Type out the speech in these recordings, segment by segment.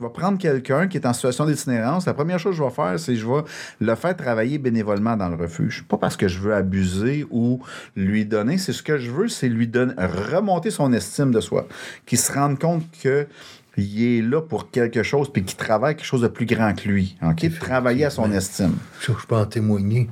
Je vais prendre quelqu'un qui est en situation d'itinérance. La première chose que je vais faire, c'est que je vais le faire travailler bénévolement dans le refuge. Pas parce que je veux abuser ou lui donner. C'est ce que je veux, c'est lui donner, remonter son estime de soi. Qu'il se rende compte que il est là pour quelque chose, puis qu'il travaille quelque chose de plus grand que lui. OK? Travailler à son estime. Je, je peux en témoigner.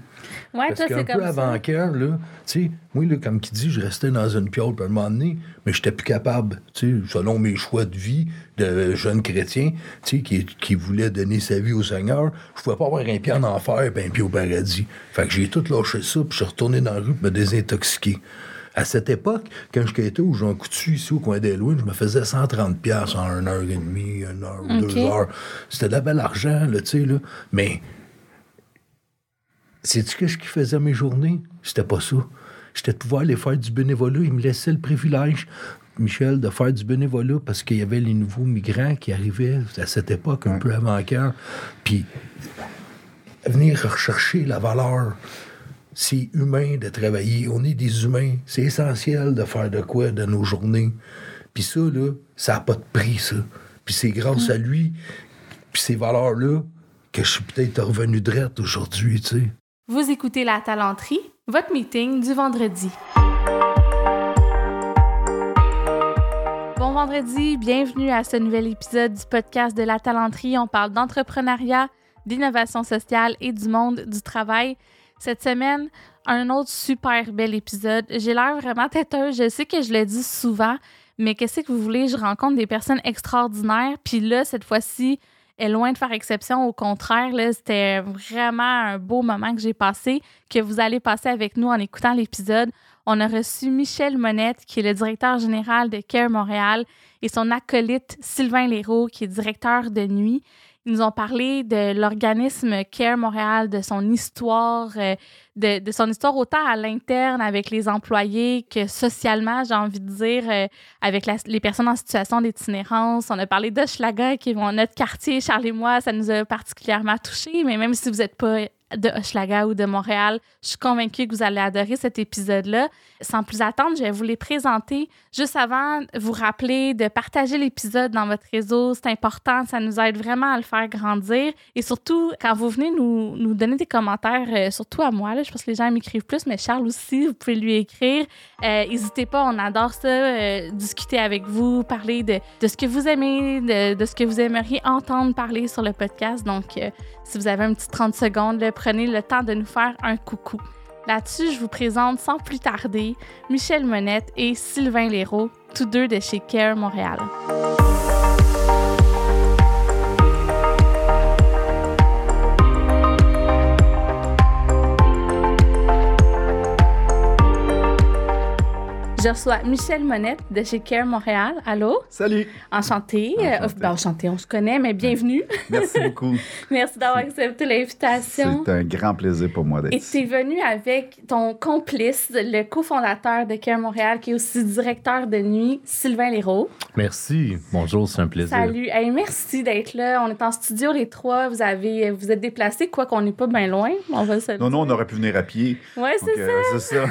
Ouais, Parce qu'un peu ça. cœur, là, tu sais, moi, là, comme qui dit, je restais dans une piole à un moment donné, mais j'étais plus capable, tu sais, selon mes choix de vie de jeune chrétien, tu sais, qui, qui voulait donner sa vie au Seigneur, je pouvais pas avoir un pied en enfer et un pied au paradis. Fait que j'ai tout lâché ça, puis je suis retourné dans la rue pour me désintoxiquer. À cette époque, quand je quittais au Jean Coutu, ici au coin d'Halloween, je me faisais 130 pièces en une heure et demie, une heure ou deux heures. C'était de la belle argent, là, tu sais, là. Mais Sais-tu qu'est-ce qui faisait mes journées? C'était pas ça. C'était de pouvoir aller faire du bénévolat. Il me laissait le privilège, Michel, de faire du bénévolat parce qu'il y avait les nouveaux migrants qui arrivaient à cette époque, un peu avant cœur. Puis venir rechercher la valeur. C'est humain de travailler. On est des humains. C'est essentiel de faire de quoi de nos journées. Puis ça, là, ça n'a pas de prix, ça. Puis c'est grâce à lui, puis ces valeurs-là, que je suis peut-être revenu drette aujourd'hui, tu sais. Vous écoutez La Talenterie, votre meeting du vendredi. Bon vendredi, bienvenue à ce nouvel épisode du podcast de La Talenterie. On parle d'entrepreneuriat, d'innovation sociale et du monde du travail. Cette semaine, un autre super bel épisode. J'ai l'air vraiment têteuse. Je sais que je le dis souvent, mais qu'est-ce que vous voulez? Je rencontre des personnes extraordinaires. Puis là, cette fois-ci, est loin de faire exception. Au contraire, c'était vraiment un beau moment que j'ai passé, que vous allez passer avec nous en écoutant l'épisode. On a reçu Michel Monette, qui est le directeur général de Care Montréal, et son acolyte Sylvain Léraud, qui est directeur de nuit. Ils nous ont parlé de l'organisme Care Montréal, de son histoire, euh, de, son histoire autant à l'interne avec les employés que socialement, j'ai envie de dire, euh, avec les personnes en situation d'itinérance. On a parlé d'Hochelaga, qui est mon- notre quartier, Charles et moi, ça nous a particulièrement touchés, mais même si vous n'êtes pas de Hochelaga ou de Montréal, je suis convaincue que vous allez adorer cet épisode-là. Sans plus attendre, je vais vous les présenter. Juste avant, vous rappeler de partager l'épisode dans votre réseau. C'est important, ça nous aide vraiment à le faire grandir. Et surtout, quand vous venez nous, nous donner des commentaires, euh, surtout à moi, là, je pense que les gens m'écrivent plus, mais Charles aussi, vous pouvez lui écrire. Euh, N'hésitez pas, on adore ça, euh, discuter avec vous, parler de, de ce que vous aimez, de, de ce que vous aimeriez entendre parler sur le podcast. Donc, si vous avez un petit 30 secondes, prenez le temps de nous faire un coucou. Là-dessus, je vous présente sans plus tarder Michel Monette et Sylvain Léraud, tous deux de chez Care Montréal. Je reçois Michel Monette de chez Care Montréal. Allô? Salut! Enchanté. Enchanté. Euh, ben, enchanté, on se connaît, mais bienvenue. Merci beaucoup. Merci d'avoir accepté l'invitation. C'est un grand plaisir pour moi d'être Et ici. tu es venu avec ton complice, le cofondateur de Care Montréal, qui est aussi directeur de nuit, Sylvain Léraud. Merci. Bonjour, c'est un plaisir. Salut. Hey, merci d'être là. On est en studio les trois. Vous avez vous êtes déplacés, quoi qu'on n'est pas bien loin. On va se le Non, non, on aurait pu venir à pied. Ouais, Donc, c'est ça. euh, c'est ça.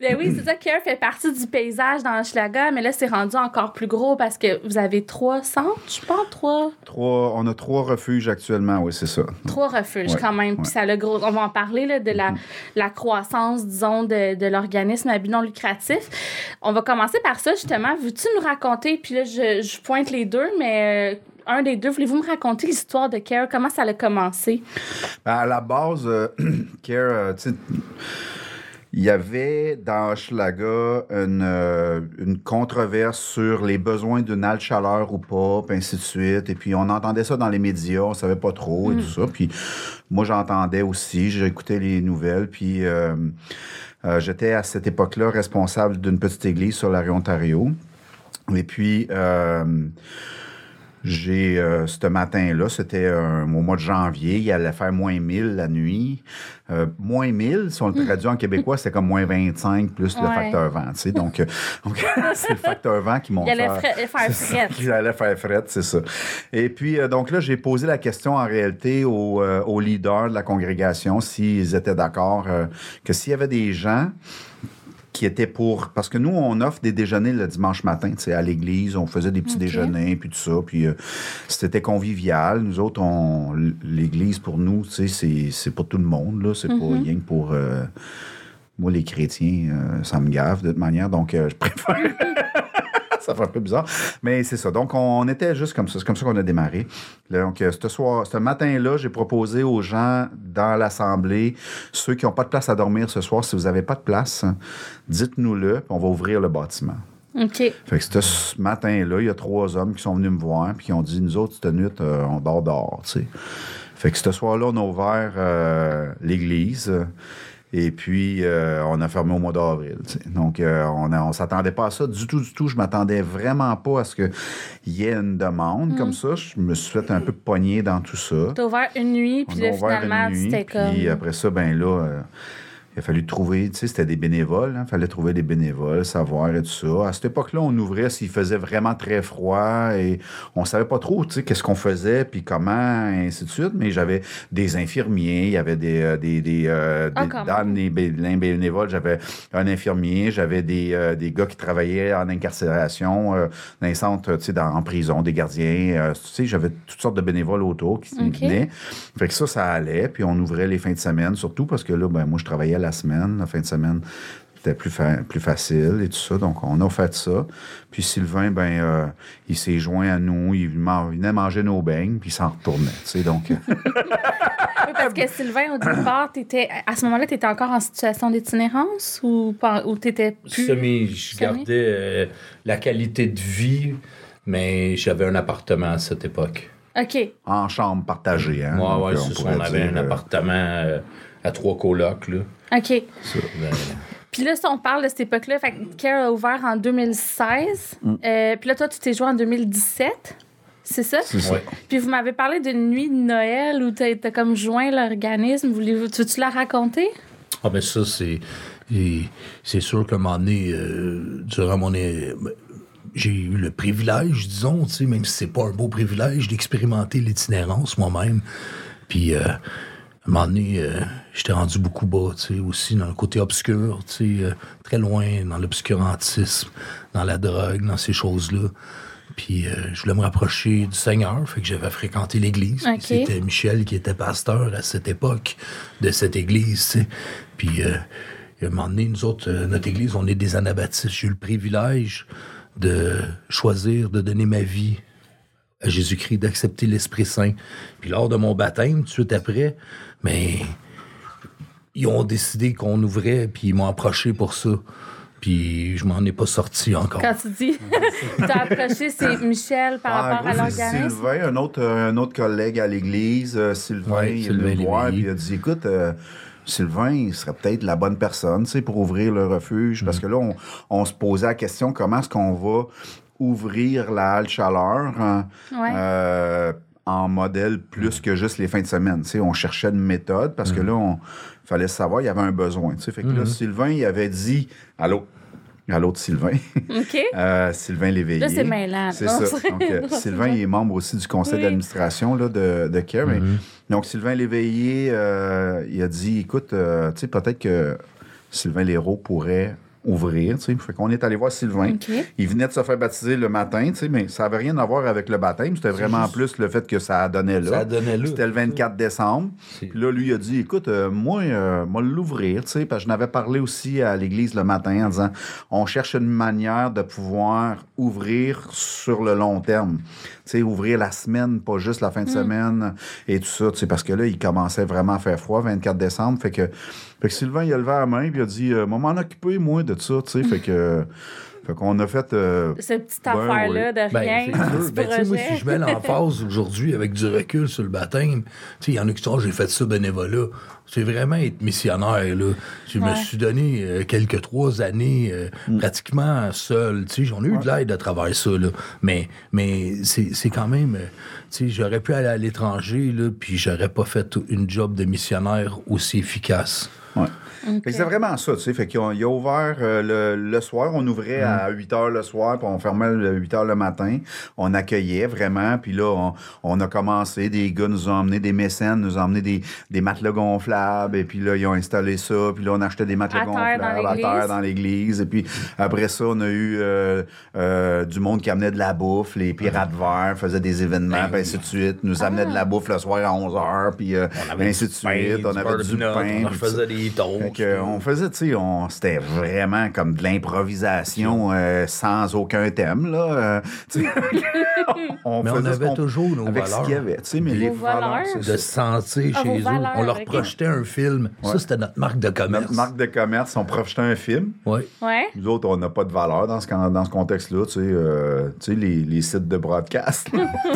Ben oui, c'est ça. Care fait partie du paysage dans Hochelaga, mais là, c'est rendu encore plus gros parce que vous avez trois centres, je pense, trois, Trois, on a trois refuges actuellement, oui, c'est ça. trois refuges Ouais, quand même. Puis ça le gros. On va en parler là, de la, la croissance, disons, de, de l'organisme à but non lucratif. On va commencer par ça, justement. Veux-tu nous raconter, puis là, je, je pointe les deux, mais euh, un des deux, voulez-vous me raconter l'histoire de Care? Comment ça a commencé? Ben, à la base, euh, Care, euh, tu sais, il y avait dans Hochelaga une, euh, une controverse sur les besoins d'une halte chaleur ou pas, puis ainsi de suite. Et puis, on entendait ça dans les médias, on savait pas trop et tout ça. Puis, moi, j'entendais aussi, j'écoutais les nouvelles. Puis, euh, euh, j'étais à cette époque-là responsable d'une petite église sur la rue Ontario. Et puis, euh, j'ai, euh, ce matin-là, c'était euh, au mois de janvier, il allait faire moins 1000 la nuit. Euh, moins 1000, si on le traduit en québécois, c'est comme moins 25 plus le facteur vent, tu sais. Donc, euh, donc, c'est le facteur vent qui monte. Il allait faire- fret. qui allait faire fret, c'est ça. Et puis, euh, donc là, j'ai posé la question en réalité aux, euh, aux leaders de la congrégation s'ils étaient d'accord euh, que s'il y avait des gens qui était pour. Parce que nous, on offre des déjeuners le dimanche matin, tu sais, à l'église. On faisait des petits déjeuners, puis tout ça. Puis euh, c'était convivial. Nous autres, on, l'église, pour nous, tu sais, c'est, c'est pour tout le monde, là. C'est pas rien que pour. euh, moi, les chrétiens, euh, ça me gave de toute manière, donc je préfère. ça fait un peu bizarre. Mais c'est ça. Donc, on était juste comme ça. C'est comme ça qu'on a démarré. Donc, euh, ce soir, ce matin-là, j'ai proposé aux gens dans l'Assemblée, ceux qui n'ont pas de place à dormir ce soir, si vous n'avez pas de place, dites-nous-le, puis on va ouvrir le bâtiment. OK. Fait que ce matin-là, il y a trois hommes qui sont venus me voir, puis qui ont dit Nous autres, cette nuit, euh, on dort dehors, tu sais. Fait que ce soir-là, on a ouvert euh, l'église. Et puis, euh, on a fermé au mois d'avril. Donc, euh, on ne on s'attendait pas à ça du tout, du tout. Je m'attendais vraiment pas à ce qu'il y ait une demande comme ça. Je me suis fait un peu pogner dans tout ça. T'as ouvert une nuit, puis On là, finalement, c'était comme. Puis après ça, ben là, euh, il a fallu trouver, tu sais, c'était des bénévoles. Il fallait trouver des bénévoles, savoir et tout ça. À cette époque-là, on ouvrait s'il faisait vraiment très froid et on savait pas trop, tu sais, qu'est-ce qu'on faisait, puis comment, et ainsi de suite. Mais j'avais des infirmiers, il y avait des... euh, des, des, euh, Ah, des- dans les bé- les bénévoles, j'avais un infirmier, j'avais des, euh, des gars qui travaillaient en incarcération, euh, dans les centres, tu sais, dans- en prison, des gardiens. tu sais, j'avais toutes sortes de bénévoles autour qui Ok. venaient. Fait que ça, ça allait. Puis on ouvrait les fins de semaine, surtout parce que là, ben, moi, je travaillais la semaine. La fin de semaine, c'était plus, fa- plus facile et tout ça. Donc, on a fait ça. Puis Sylvain, ben, euh, il s'est joint à nous. Il man- il venait manger nos beignes, puis il s'en retournait. Tu sais, donc, euh, Oui, parce que Sylvain, au départ, t'étais, à ce moment-là, tu étais encore en situation d'itinérance ou, ou tu étais plus. Semi, je Semi? gardais euh, la qualité de vie, mais j'avais un appartement à cette époque. OK. en chambre partagée. Hein? Ouais, euh, c'est ça, on avait dire, un euh, appartement euh, à trois colocs, là. OK. Ça, ben, Puis là, si on parle de cette époque-là, fait que Care a ouvert en 2016. Mm. Euh, puis là, toi, tu t'es joué en 2017. C'est ça? C'est ça. Puis vous m'avez parlé d'une nuit de Noël où t'as as comme joint l'organisme. Voulez-vous, tu veux-tu la raconter? Ah, ben ça, c'est. et C'est sûr qu'à un moment donné, euh, durant mon. é- J'ai eu le privilège, disons, tu sais, même si c'est pas un beau privilège, d'expérimenter l'itinérance moi-même. Puis, euh, un moment donné, euh, j'étais rendu beaucoup bas, tu sais, aussi dans le côté obscur, tu sais, euh, très loin dans l'obscurantisme, dans la drogue, dans ces choses-là. Puis, euh, je voulais me rapprocher du Seigneur, fait que j'avais fréquenté l'église. Ok. C'était Michel qui était pasteur à cette époque de cette église, tu sais. Puis, euh, à un moment donné, nous autres, euh, notre église, on est des anabaptistes. J'ai eu le privilège de choisir de donner ma vie à Jésus-Christ, d'accepter l'Esprit Saint. Puis lors de mon baptême, tout de suite après, mais ils ont décidé qu'on ouvrait, puis ils m'ont approché pour ça. Puis je m'en ai pas sorti encore. Quand tu dis, t'as approché, c'est Michel par rapport à gros, c'est l'organisme? Sylvain, un autre, un autre collègue à l'église, euh, Sylvain, Ouais, il est Sylvain venu me voir, puis il a dit Écoute, euh, Sylvain, il serait peut-être la bonne personne tu sais, pour ouvrir le refuge. Mm. Parce que là, on, on se posait la question comment est-ce qu'on va ouvrir la halle chaleur hein, Ouais. euh, en modèle plus que juste les fins de semaine. Tu sais, on cherchait une méthode parce que Mm. là, on fallait savoir, il y avait un besoin. tu sais. Fait que Mm-hmm. là, Sylvain, il avait dit Allô? À l'autre Sylvain, OK. euh, Sylvain Léveillé. Là, c'est mêlant. C'est ça. Donc, euh, non, Sylvain, il est membre aussi du conseil Oui. d'administration là, de, de CARE. Mhm. donc, Sylvain Léveillé, euh, il a dit écoute, euh, tu sais, peut-être que Sylvain Léraud pourrait ouvrir. tu sais. Fait qu'on est allé voir Sylvain. Il venait de se faire baptiser le matin, tu sais, mais ça n'avait rien à voir avec le baptême. C'était vraiment juste- plus le fait que ça donnait là. Ça donnait là. C'était le 24 décembre. Puis là, lui, il a dit écoute, euh, moi, euh, moi, l'ouvrir, tu sais, parce que je n'avais parlé aussi à l'église le matin en disant on cherche une manière de pouvoir ouvrir sur le long terme. Sais, ouvrir la semaine, pas juste la fin de semaine et tout ça, tu sais, parce que là, il commençait vraiment à faire froid, 24 décembre. Fait que, fait que Sylvain, il a levé la main, puis il a dit euh, Moi, m'en occuper, moi, de ça, tu sais. fait que. Fait qu'on a fait. euh, Cette petite Ben affaire-là de Ben, rien. Ben, moi, projet. si je mets l'emphase aujourd'hui avec du recul sur le baptême, tu sais, il y en a qui disent, Ah, j'ai fait ça bénévolat. C'est vraiment être missionnaire, là. Je me suis donné euh, quelques trois années euh, pratiquement seul. Tu sais, j'en ai eu de l'aide à travers ça, là. Mais, mais c'est c'est quand même, tu sais, j'aurais pu aller à l'étranger, là, puis j'aurais pas fait une job de missionnaire aussi efficace. Ouais. Fait que c'est vraiment ça, tu sais. Fait qu'il a, il a ouvert euh, le, le soir, on ouvrait à 8 h le soir, puis on fermait le 8 h le matin. On accueillait vraiment, puis là, on, on a commencé. Des gars nous ont emmené des mécènes, nous ont emmené des, des matelas gonflables, et puis là, ils ont installé ça, puis là, on achetait des matelas À gonflables à terre dans l'église. Et puis après ça, on a eu euh, euh, du monde qui amenait de la bouffe, les pirates verts faisaient des événements, puis ainsi de suite, nous amenaient de la bouffe le soir à 11 h, puis euh, ainsi de suite. On avait du pain. On faisait des toasts. Fait que, euh, on faisait, tu sais, on- c'était vraiment comme de l'improvisation euh, sans aucun thème, là. euh, tu sais. on Mais on ce avait toujours nos avec ce valeurs. qu'il y avait, tu sais, mais les valeurs. de sentir Ah, chez eux. valeurs, On leur projetait un film. Ça, c'était notre marque de commerce. Notre marque de commerce, on projetait un film. Oui. Ouais. Nous autres, on n'a pas de valeur dans ce, dans ce contexte-là, tu sais, euh, tu sais, les, les sites de broadcast. là.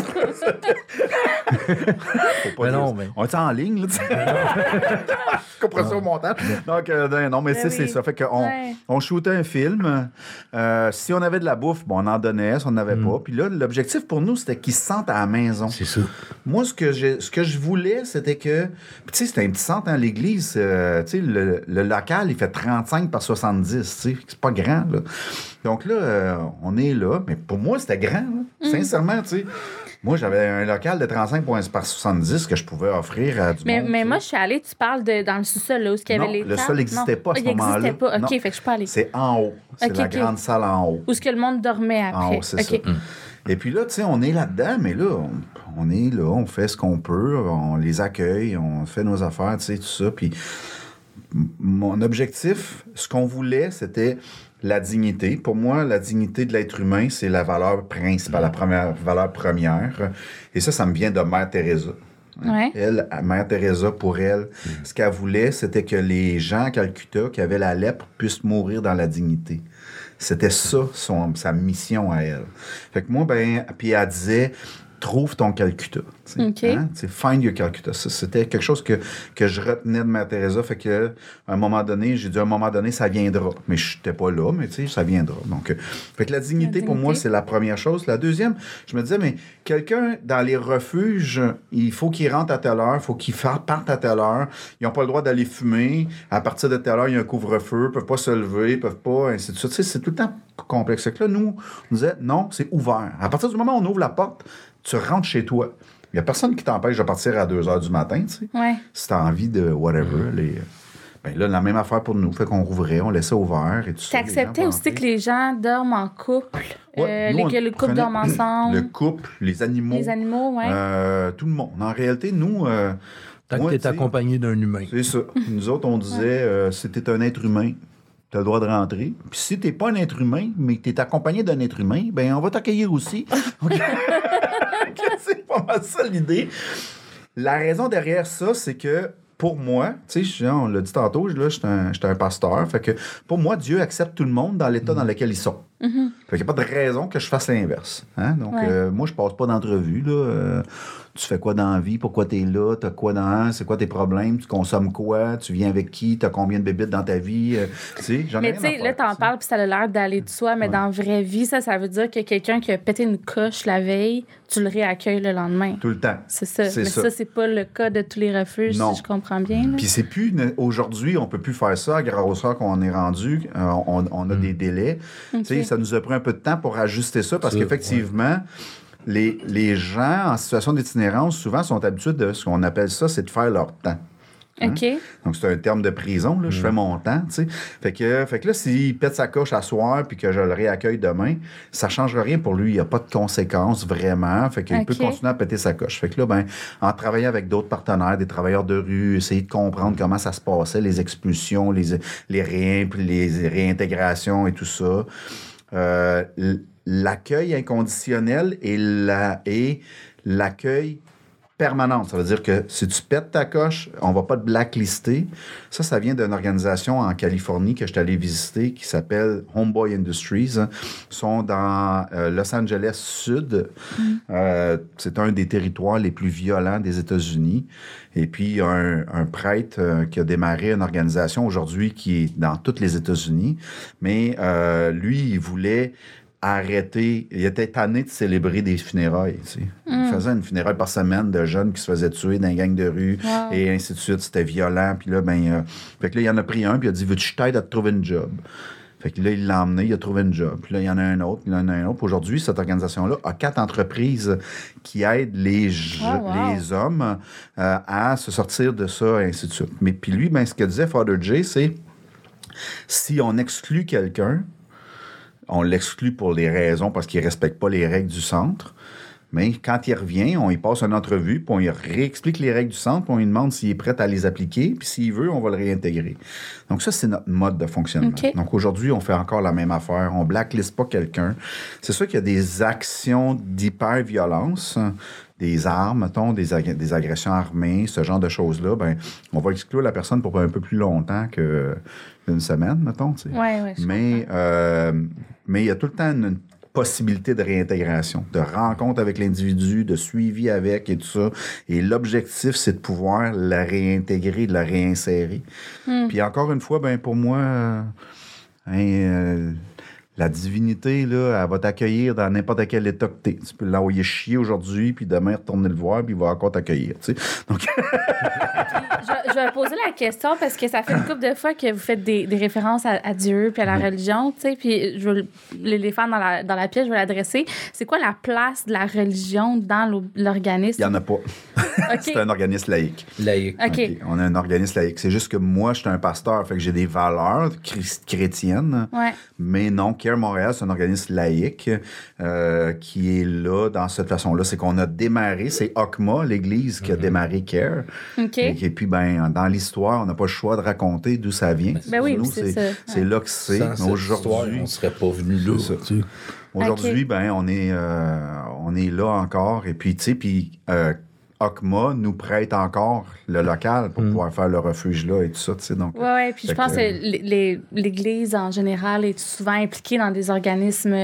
Faut pas Mais non, mais- On est en ligne, là, tu sais. Je comprends ça au montage. Donc, euh, non, non, mais Ben c'est ça. Fait qu'on Ouais. on shootait un film. Euh, si on avait de la bouffe, bon, on en donnait. Si on n'avait Mm. pas. Puis là, l'objectif pour nous, c'était qu'ils se sentent à la maison. C'est ça. Moi, ce que, ce que je voulais, c'était que. Puis, tu sais, c'était un petit centre dans l'église. euh, tu sais, le, le local, il fait 35 par 70. Tu sais, c'est pas grand, là. Donc là, euh, on est là. Mais pour moi, c'était grand, là. Sincèrement, tu sais. Moi, j'avais un local de 35 par 70 que je pouvais offrir à du Mais, monde. mais moi, je suis allée, tu parles de, dans le sous-sol, là, où il y avait Non, les le sol n'existait pas à ce Ah, il moment-là. n'existait pas. OK, Non. fait que je suis pas allée. C'est en haut. C'est la grande salle en haut. Où est-ce que le monde dormait après? En haut, c'est OK. ça. Et puis là, tu sais, on est là-dedans, mais là, on, on est là, on fait ce qu'on peut, on les accueille, on fait nos affaires, tu sais, tout ça. Puis mon objectif, ce qu'on voulait, c'était la dignité. Pour moi, la dignité de l'être humain, c'est la valeur principale, la première valeur première. Et ça, ça me vient de Mère Teresa. Ouais. Elle, Mère Teresa, pour elle, ce qu'elle voulait, c'était que les gens à Calcutta qui avaient la lèpre puissent mourir dans la dignité. C'était ça, son, sa mission à elle. Fait que moi, ben, puis elle disait, trouve ton Calcutta. tu sais, OK. hein, find your Calcutta. C'était quelque chose que, que je retenais de Mère Teresa. Fait que, à un moment donné, j'ai dit, à un moment donné, ça viendra. Mais je n'étais pas là, mais ça viendra. Donc, euh, fait que la dignité, La pour moi, c'est la première chose. La deuxième, je me disais, mais quelqu'un dans les refuges, il faut qu'il rentre à telle heure, il faut qu'il parte à telle heure. Ils n'ont pas le droit d'aller fumer. À partir de telle heure, il y a un couvre-feu, ils ne peuvent pas se lever, ils peuvent pas, ainsi de suite. C'est tout le temps complexe. Fait que là, nous, on disait, non, c'est ouvert. À partir du moment où on ouvre la porte, tu rentres chez toi. Il n'y a personne qui t'empêche de partir à 2 heures du matin, tu sais. Ouais. Si tu as envie de whatever, les... Ben là, la même affaire pour nous. Fait qu'on rouvrait, on laissait ouvert et tout ça. T'acceptais aussi que les gens dorment en couple, Ouais, euh, nous, les, que le couple dorme ensemble, Le couple, les animaux. les animaux, ouais. euh, tout le monde. En réalité, nous. euh, Tant moi, que tu t'es accompagné d'un humain. C'est ça. Nous autres, on disait, euh, si t'es un être humain, t'as le droit de rentrer. Puis si t'es pas un être humain, mais que t'es accompagné d'un être humain, ben on va t'accueillir aussi. OK? c'est pas mal ça l'idée. La raison derrière ça, c'est que pour moi, tu sais, je- on l'a dit tantôt, là, j'étais un, un pasteur. Fait que pour moi, Dieu accepte tout le monde dans l'état dans lequel ils sont. Fait qu'il n'y a pas de raison que je fasse l'inverse. Hein? Donc, Ouais. euh, moi, je passe pas d'entrevue. Là. Euh, tu fais quoi dans la vie? Pourquoi tu es là? Tu as quoi dans C'est quoi tes problèmes? Tu consommes quoi? Tu viens avec qui? Tu as combien de bébites dans ta vie? Euh, tu sais, j'en ai Mais rien tu à sais, là, t'en tu sais. parles, puis ça a l'air d'aller de soi, mais dans la vraie vie, ça, ça veut dire que quelqu'un qui a pété une coche la veille, tu le réaccueilles le lendemain. Tout le temps. C'est ça. C'est Mais ça. ça, c'est pas le cas de tous les refuges, Non. si je comprends bien. Puis c'est plus ne- aujourd'hui, on peut plus faire ça à grosseur qu'on est rendu. Euh, on, on a Mm. des délais. Tu sais, ça nous a pris un peu de temps pour ajuster ça parce qu'effectivement, les, les gens en situation d'itinérance souvent sont habitués de ce qu'on appelle ça, c'est de faire leur temps. OK. Donc, c'est un terme de prison, là. Je fais mon temps, tu sais. Fait que, fait que là, s'il pète sa coche à soir puis que je le réaccueille demain, ça change rien pour lui. Il n'y a pas de conséquences vraiment. Fait qu'il OK. peut continuer à péter sa coche. Fait que là, ben, en travaillant avec d'autres partenaires, des travailleurs de rue, essayer de comprendre comment ça se passait, les expulsions, les, les, réin- les réintégrations et tout ça. Euh, l'accueil inconditionnel et la- et l'accueil permanente. Ça veut dire que si tu pètes ta coche, on va pas te blacklister. Ça, ça vient d'une organisation en Californie que je suis allé visiter qui s'appelle Homeboy Industries. Ils sont dans euh, Los Angeles Sud. Euh, c'est un des territoires les plus violents des États-Unis. Et puis, il y a un, un prêtre euh, qui a démarré une organisation aujourd'hui qui est dans tous les États-Unis. Mais lui, il voulait arrêté, il était tanné de célébrer des funérailles. tu sais. Il faisait une funéraille par semaine de jeunes qui se faisaient tuer dans les gangs de rue Wow. et ainsi de suite. C'était violent. Puis là, ben, euh, fait que là, il en a pris un, puis il a dit Veux-tu t'aide à te trouver une job? Fait que là, il l'a emmené, il a trouvé une job. Puis là, il y en a un autre, puis il y en a un autre. Aujourd'hui, cette organisation-là a quatre entreprises qui aident les, wow. les hommes euh, à se sortir de ça, et ainsi de suite. Mais puis lui, ben, ce que disait Father J, c'est si on exclut quelqu'un, on l'exclut pour les raisons parce qu'il ne respecte pas les règles du centre. Mais quand il revient, on y passe une entrevue, puis on y réexplique les règles du centre, puis on lui demande s'il est prêt à les appliquer, puis s'il veut, on va le réintégrer. Donc ça, c'est notre mode de fonctionnement. Donc aujourd'hui, on fait encore la même affaire. On blacklist pas quelqu'un. C'est sûr qu'il y a des actions d'hyper-violence, des armes, mettons, des, ag- des agressions armées, ce genre de choses-là. Ben, on va exclure la personne pour un peu plus longtemps qu'une semaine, mettons. tu sais. Ouais, ouais, Mais euh, mais il y a tout le temps une, une possibilité de réintégration, de rencontre avec l'individu, de suivi avec et tout ça. Et l'objectif, c'est de pouvoir la réintégrer, de la réinsérer. Puis encore une fois, ben pour moi, euh, hein, euh, la divinité, là, elle va t'accueillir dans n'importe quel état que t'es. Tu peux l'envoyer chier aujourd'hui, puis demain retourner le voir, puis il va encore t'accueillir. tu sais. Donc, je, je vais poser la question parce que ça fait une couple de fois que vous faites des, des références à, à Dieu puis à la religion, tu sais, puis je veux faire dans la, dans la pièce, je vais l'adresser. C'est quoi la place de la religion dans l'o- il l'organisme? n'y en a pas. OK. C'est un organisme laïque. Laïque. OK. OK. On a un organisme laïque. C'est juste que moi, je suis un pasteur, fait que j'ai des valeurs chrétiennes. Ouais. Mais non, Care Montréal, c'est un organisme laïque euh, qui est là dans cette façon-là. C'est qu'on a démarré, c'est OCMA, l'église, qui a démarré Care. OK. Et, et puis, ben, dans l'histoire, on n'a pas le choix de raconter d'où ça vient. Ben oui, Nous, c'est c'est ça. c'est là que c'est. Aujourd'hui, on serait pas venu là. Aujourd'hui, ben, on est, euh, on est là encore. Et puis, tu sais, puis euh, OCMA nous prête encore le local pour pouvoir faire le refuge là et tout ça, tu sais. Donc, Ouais, ouais. Puis je pense que- que les- les- l'Église, en général, est souvent impliquée dans des organismes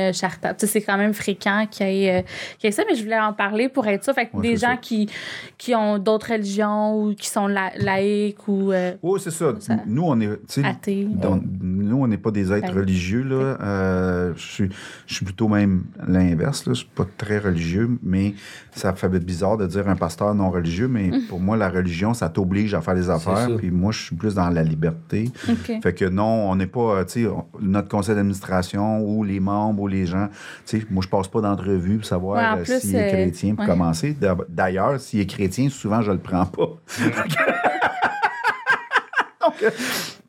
sais, c'est quand même fréquent qu'il y, ait, euh, qu'il y ait ça, mais je voulais en parler pour être ça. Fait que Ouais, des gens ça. qui, qui ont d'autres religions ou qui sont la- laïcs ou euh, Oui, c'est ça. Ça- Nous, on est. tu sais, athées. dans- nous, on n'est pas des êtres Ben, religieux. Là. Euh, je, suis, je suis plutôt même l'inverse. là. Je suis pas très religieux, mais ça fait bizarre de dire un pasteur non religieux. Mais pour moi, la religion, ça t'oblige à faire des affaires. Puis moi, je suis plus dans la liberté. Fait que non, on n'est pas, tu sais, notre conseil d'administration ou les membres ou les gens, tu sais, moi, je passe pas d'entrevue pour savoir Ouais, euh, s'il est euh, chrétien pour ouais. commencer. D'ailleurs, s'il est chrétien, souvent, je le prends pas. Donc, euh,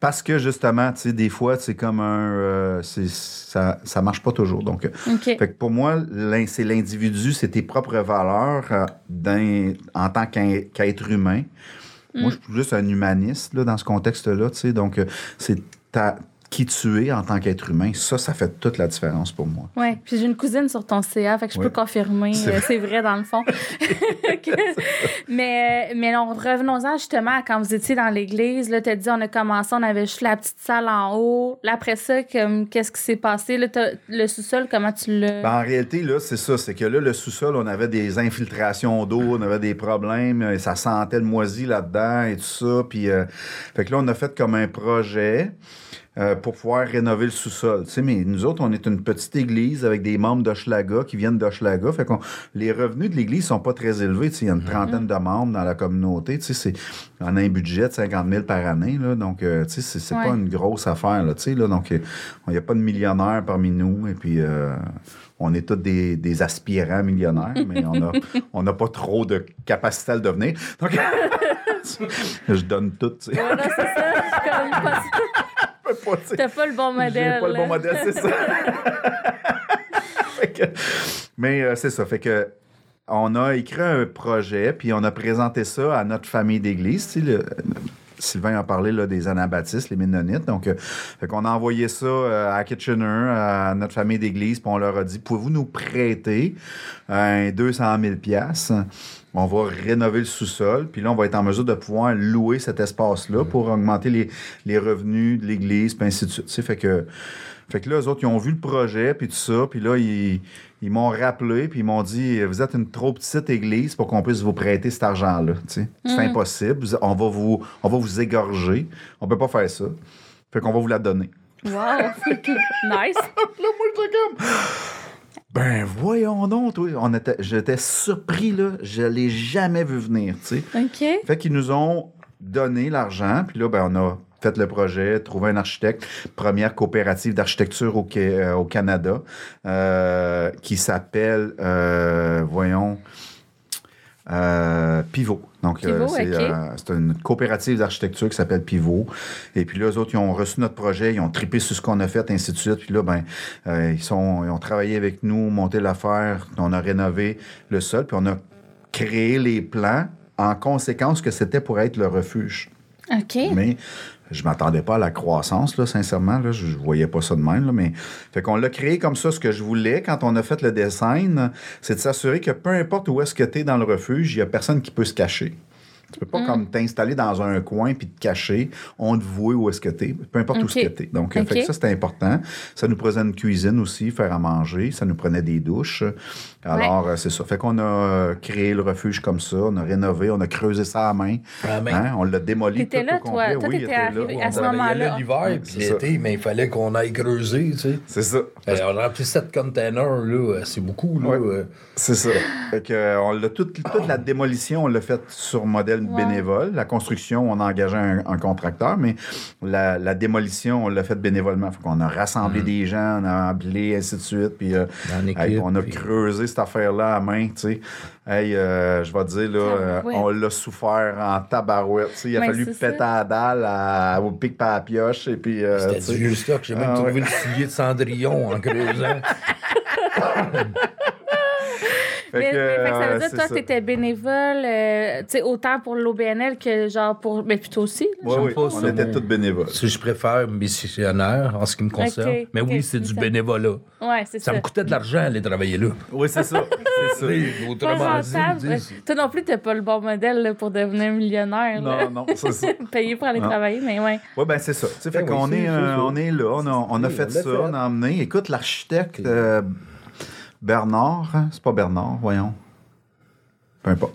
parce que justement, tu sais, des fois, c'est comme un. euh, ça, ça marche pas toujours. Donc, euh, OK. fait que pour moi, c'est l'individu, c'est tes propres valeurs euh, en tant qu'être humain. Moi, je suis juste un humaniste là, dans ce contexte-là, tu sais. Donc, c'est ta- qui tu es en tant qu'être humain. Ça, ça fait toute la différence pour moi. Ouais, puis j'ai une cousine sur ton CA, fait que je Ouais. peux confirmer, C'est euh, c'est vrai dans le fond. Que- mais euh, mais non, revenons-en justement à quand vous étiez dans l'église, là, t'as dit on a commencé, on avait juste la petite salle en haut. Là, après ça, comme qu'est-ce qui s'est passé? Là, le sous-sol, comment tu l'as? Ben, en réalité, là, c'est ça. C'est que là, le sous-sol, on avait des infiltrations d'eau, on avait des problèmes, et ça sentait le moisi là-dedans et tout ça. Puis, euh, fait que là, on a fait comme un projet euh, pour pouvoir rénover le sous-sol. Tu sais, mais nous autres, on est une petite église avec des membres d'Hochelaga qui viennent d'Hochelaga. Fait qu'on les revenus de l'église sont pas très élevés. Tu sais, il y a une trentaine de membres dans la communauté. Tu sais, c'est, on a un budget de 50 000 par année. Là, donc, euh, tu sais, c'est, c'est Ouais. pas une grosse affaire. Là, tu sais, là, donc, euh, il n'y a pas de millionnaires parmi nous. Et puis, euh, on est tous des, des aspirants millionnaires, mais on a- on n'a pas trop de capacité à le devenir. Donc, je donne tout. C'est ça. je pas- pas. T'as pas le bon modèle. pas le bon modèle, c'est ça. Que- mais euh, c'est ça. Fait que on a écrit un projet, puis on a présenté ça à notre famille d'église. Sylvain a parlé là, des Anabaptistes, les Ménonites. Donc, euh, fait qu'on a envoyé ça euh, à Kitchener, à notre famille d'église, puis on leur a dit Pouvez-vous nous prêter un 200 000 On va rénover le sous-sol, puis là, on va être en mesure de pouvoir louer cet espace-là pour augmenter les, les revenus de l'église, puis ainsi de suite. Tu sais, fait que. Fait que là, eux autres, ils ont vu le projet, puis tout ça, puis là, ils, ils m'ont rappelé, puis ils m'ont dit Vous êtes une trop petite église pour qu'on puisse vous prêter cet argent-là. tu sais. C'est impossible. Vous- On va, vous, on va vous égorger. On peut pas faire ça. Fait qu'on va vous la donner. Wow. nice. Là, moi, comme Ben voyons donc, toi. On était, j'étais surpris, là. Je l'ai jamais vu venir, tu sais. OK. Fait qu'ils nous ont donné l'argent, puis là, ben, on a fait le projet, trouvé un architecte, première coopérative d'architecture au, euh, au Canada, euh, qui s'appelle, euh, voyons, euh, Pivot. Donc, euh, c'est euh, c'est une coopérative d'architecture qui s'appelle Pivot. Et puis là, eux autres, ils ont reçu notre projet, ils ont trippé sur ce qu'on a fait, ainsi de suite. Puis là, ben, ils, sont, ils ont travaillé avec nous, monté l'affaire, on a rénové le sol, puis on a créé les plans en conséquence que c'était pour être le refuge. Mais je m'attendais pas à la croissance, là, sincèrement. Là, je, je voyais pas ça de même. Là, mais fait qu'on l'a créé comme ça. Ce que je voulais quand on a fait le design, c'est de s'assurer que peu importe où est-ce que tu es dans le refuge, il y a personne qui peut se cacher. Tu peux pas Mm. comme t'installer dans un coin puis te cacher. On te voit où est-ce que tu es, peu importe où est-ce que tu es. Donc, euh, fait que ça, c'était important. Ça nous prenait une cuisine aussi, faire à manger. Ça nous prenait des douches. Alors, euh, c'est ça. Fait qu'on a euh, créé le refuge comme ça. On a rénové, on a creusé ça à main. Hein? On l'a démoli T'étais là, toi. Toi, oui, il t'étais était arrivé là. à ce moment-là. là l'hiver, puis l'été, mais il fallait qu'on aille creuser, tu sais. C'est ça. Euh, on a rempli 7 containers, là, c'est beaucoup, là. Ouais. euh. C'est ça. Fait que, euh, on l'a toute, toute la démolition, on l'a faite sur modèle Ouais. bénévole. La construction, on a engagé un, un contracteur, mais la, la démolition, on l'a faite bénévolement. Fait qu'on a rassemblé des gens, on a emballé, ainsi de suite. Puis, euh, on a puis- creusé cette affaire-là à main, tu sais. Hey, euh, je vais te dire, là, euh, Tabarouette. on l'a souffert en tabarouette. tu sais. Il a Ouais, fallu péter ça. la dalle à- au pic par la pioche. Et puis, euh, C'était du vieux stock. J'ai même Ah, trouvé ouais. le soulier de Cendrillon en creusant. Mais, que, mais fait que ça euh, veut dire, c'est toi, ça. t'étais bénévole, euh, tu sais, autant pour l'OBNL que genre pour. Mais plutôt aussi. là. Ouais, oui, pas on ça, était tous bénévoles. Si je préfère missionnaire en ce qui me concerne. Mais oui, c'est du bénévolat. Ouais, c'est ça. Ça me coûtait de l'argent aller travailler là. Oui, c'est ça. c'est ça. Autrement dit, Toi non plus, t'es pas le bon modèle là, pour devenir millionnaire. là. Non, non, c'est ça. Payé pour aller Non. travailler, mais ouais. Oui, ben c'est ça. Tu sais, fait Ben qu'on oui, est, c'est- euh, on est là, on a, on a Oui, fait ça, on a emmené. Écoute, l'architecte euh, Bernard, hein, c'est pas Bernard, voyons. Peu importe.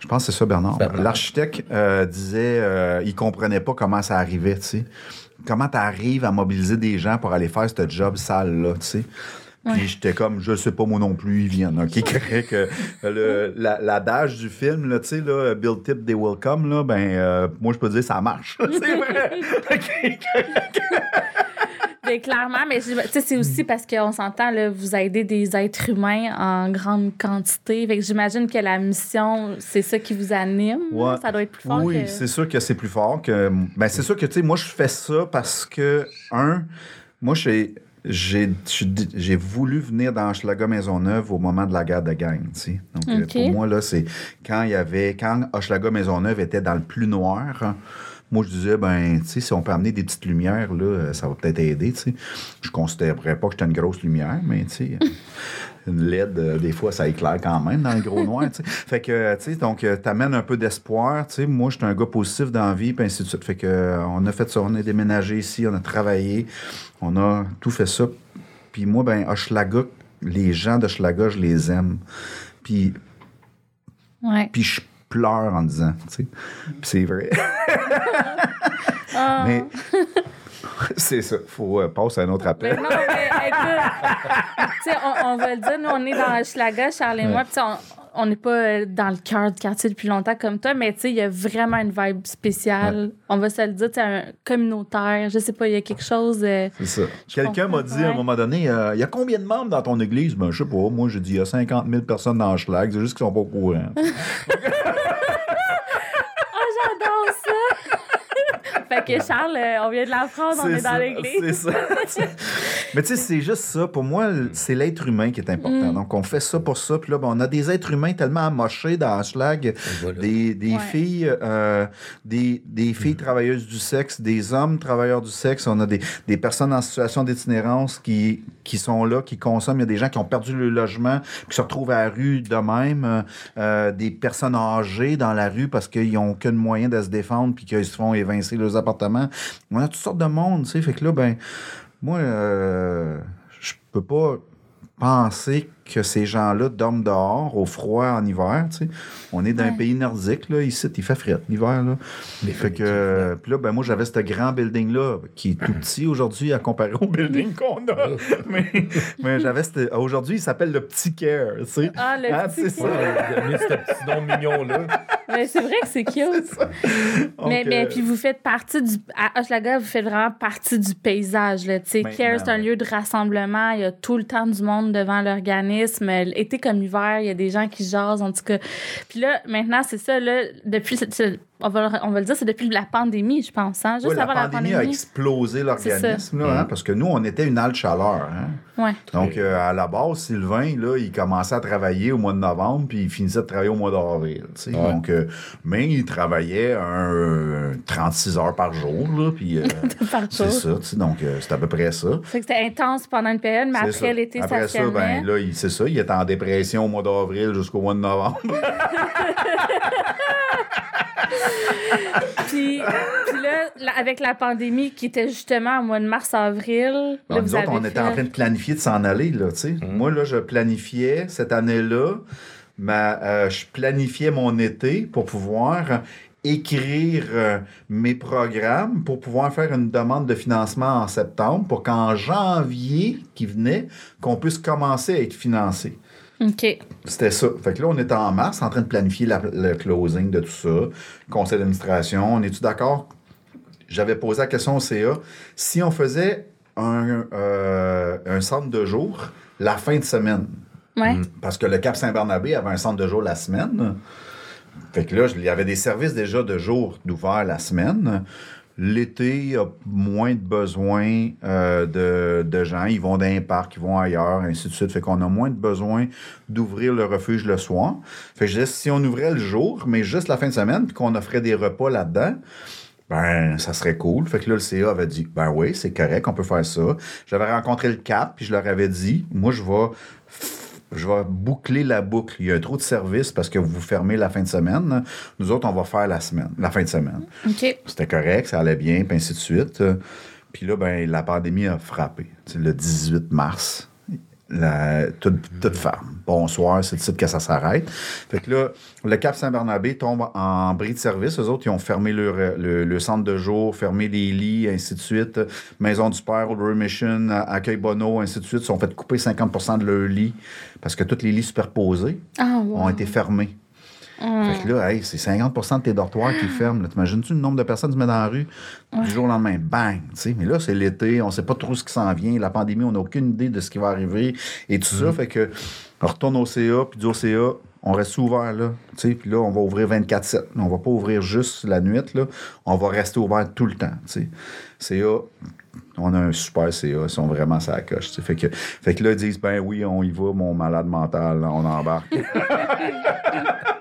Je pense que c'est ça, Bernard. Bernard. L'architecte euh, disait, euh, il comprenait pas comment ça arrivait, tu sais. Comment tu arrives à mobiliser des gens pour aller faire ce job sale-là, tu sais? Puis j'étais comme, je sais pas moi non plus, ils viennent. OK, correct. que le, la- L'adage du film, là, tu sais, là, Bill Tip, they will come, là, ben, euh, moi, je peux dire, ça marche. c'est vrai. OK, Mais clairement, mais c'est aussi parce qu'on s'entend, là, vous aidez des êtres humains en grande quantité. Fait que j'imagine que la mission, c'est ça qui vous anime. Ouais. Ça doit être plus fort Oui, que... c'est sûr que c'est plus fort que. Ben, c'est sûr que, tu sais, moi, je fais ça parce que, un, moi, j'ai. J'ai j'ai- voulu venir dans Hochelaga Maisonneuve au moment de la guerre de gang, tu sais. Donc, euh, pour moi, là, c'est quand il y avait... Quand Hochelaga Maisonneuve était dans le plus noir, moi, je disais, ben, tu sais, si on peut amener des petites lumières, là, euh, ça va peut-être aider, tu sais. Je considérerais pas que j'étais une grosse lumière, mais, tu sais... euh, Une LED, euh, des fois, ça éclaire quand même dans le gros noir. tu sais. Fait que, tu sais, donc, t'amènes un peu d'espoir. Tu sais, moi, j'étais un gars positif dans la vie, puis ainsi de suite. Fait que, on a fait ça, on a déménagé ici, on a travaillé, on a tout fait ça. Puis moi, ben, Hochelaga, les gens d'Hochelaga, je les aime. Puis, Ouais. puis je pleure en disant, tu sais. Puis c'est vrai. Ah. Mais c'est ça. Faut euh, passer à un autre appel. Ben non, mais écoute, on, on va le dire, nous, on est dans Schlaga, Charles et moi, puis on- on n'est pas euh, dans le cœur du quartier depuis longtemps comme toi, mais tu sais, il y a vraiment une vibe spéciale. On va se le dire, tu sais, un communautaire, je sais pas, il y a quelque chose. euh, C'est ça. Quelqu'un m'a dit à un moment donné, euh, il y a combien de membres dans ton église? Ben, je sais pas. Moi, j'ai dit, il y a 50 000 personnes dans Schlag. C'est juste qu'ils sont pas au courant. Oh, j'adore ça! fait que Charles, euh, on vient de la France, on est, ça, dans l'église. C'est ça. Mais tu sais, c'est juste ça. Pour moi, c'est l'être humain qui est important. Mm. Donc, on fait ça pour ça. Puis là, ben, on a des êtres humains tellement amochés dans voilà. Des, des Ouais. filles, euh, des, des filles travailleuses du sexe, des hommes travailleurs du sexe. On a des, des personnes en situation d'itinérance qui, qui sont là, qui consomment. Il y a des gens qui ont perdu le logement, qui se retrouvent à la rue de même. Euh, euh, des personnes âgées dans la rue parce qu'ils n'ont aucun moyen de se défendre puis qu'ils se font évincer leurs appartements. On a toutes sortes de monde, tu sais. Fait que là, ben, moi, euh, je peux pas penser que ces gens-là dorment dehors au froid en hiver. Tu sais. On est dans un Ouais. pays nordique, là, ici, il fait frais l'hiver. Là. Fait que, puis là, ben, moi, j'avais ce grand building-là, qui est tout petit aujourd'hui à comparer au building qu'on a. mais mais j'avais cette- Aujourd'hui, il s'appelle le Petit Care. Tu sais. Ah, le Ah, petit c'est ça. Care. Mais ce petit nom mignon-là. Mais c'est vrai que c'est cute. mais, Donc, mais euh, puis vous faites partie du. À Hochelaga, vous faites vraiment partie du paysage. Là, tu sais. Maintenant, Care, c'est un ouais. lieu de rassemblement. Il y a tout le temps du monde devant l'organisme. Été comme hiver, il y a des gens qui jasent, en tout cas. Puis là, maintenant, c'est ça. Là, depuis. c'est- c'est- on, va, on va le dire, c'est depuis la pandémie, je pense. Hein? Juste ouais, avant la pandémie, a explosé l'organisme, là, hein, parce que nous, on était une halte chaleur. Hein. Ouais. Donc, euh, à la base, Sylvain, là, il commençait à travailler au mois de novembre, puis il finissait de travailler au mois d'avril. Ouais. Donc, euh, mais il travaillait un, euh, 36 heures par jour, là, puis euh, Par c'est ça, tu sais, donc euh, c'est à peu près ça. Fait que c'était intense pendant une période, mais après ça. l'été, ça Après ça, calmait. ben, là, il- c'est ça, il était en dépression au mois d'avril jusqu'au mois de novembre. Puis, puis là, là, avec la pandémie qui était justement au mois de mars-avril, nous autres, on était en train de planifier de s'en aller, là, tu sais. Moi, là, je planifiais cette année-là, ma, euh, je planifiais mon été pour pouvoir écrire euh, mes programmes, pour pouvoir faire une demande de financement en septembre, pour qu'en janvier qui venait, qu'on puisse commencer à être financé. OK. C'était ça. Fait que là, on était en mars en train de planifier la- le closing de tout ça, conseil d'administration. On est-tu d'accord? J'avais posé la question au CA. Si on faisait un, euh, un centre de jour la fin de semaine, Ouais. parce que le Cap Saint-Barnabé avait un centre de jour la semaine. Fait que là, il y avait des services déjà de jour d'ouvert la semaine. L'été, il y a moins de besoin euh, de, de gens. Ils vont dans un parc, ils vont ailleurs, ainsi de suite. Fait qu'on a moins de besoin d'ouvrir le refuge le soir. Fait que je disais, si on ouvrait le jour, mais juste la fin de semaine, puis qu'on offrait des repas là-dedans, ben, ça serait cool. Fait que là, le CA avait dit, ben oui, c'est correct, on peut faire ça. J'avais rencontré le CAP, puis je leur avais dit, moi, je vais, je vais boucler la boucle. Il y a trop de services parce que vous fermez la fin de semaine. Nous autres, on va faire la semaine, la fin de semaine. OK. C'était correct, ça allait bien, puis ainsi de suite. Puis là, ben, la pandémie a frappé. Sais, le 18 mars, la, tout, tout ferme. Bonsoir, c'est le site que ça s'arrête. Fait que là, le Cap Saint-Barnabé tombe en bris de service. Eux autres, ils ont fermé leur- le, le centre de jour, fermé les lits, ainsi de suite. Maison du Père, Old Remission, Accueil Bono, ainsi de suite, se sont fait couper 50 de leurs lits parce que tous les lits superposés Ah, wow. ont été fermés. Fait que là, hey, c'est 50 de tes dortoirs qui ferment. là. T'imagines-tu le nombre de personnes qui se mettent dans la rue du jour au lendemain? Bang! tu. Mais là, c'est l'été, on sait pas trop ce qui s'en vient. La pandémie, on n'a aucune idée de ce qui va arriver et tout ça. Fait que on retourne au CA, puis du CA, on reste ouvert là. tu. Puis là, on va ouvrir 24-7. On va pas ouvrir juste la nuit, là. On va rester ouvert tout le temps. tu sais. CA, on a un super CA, ils sont vraiment ça coche. tu sais. Fait que, fait que là, ils disent, ben oui, on y va, mon malade mental, là, on embarque.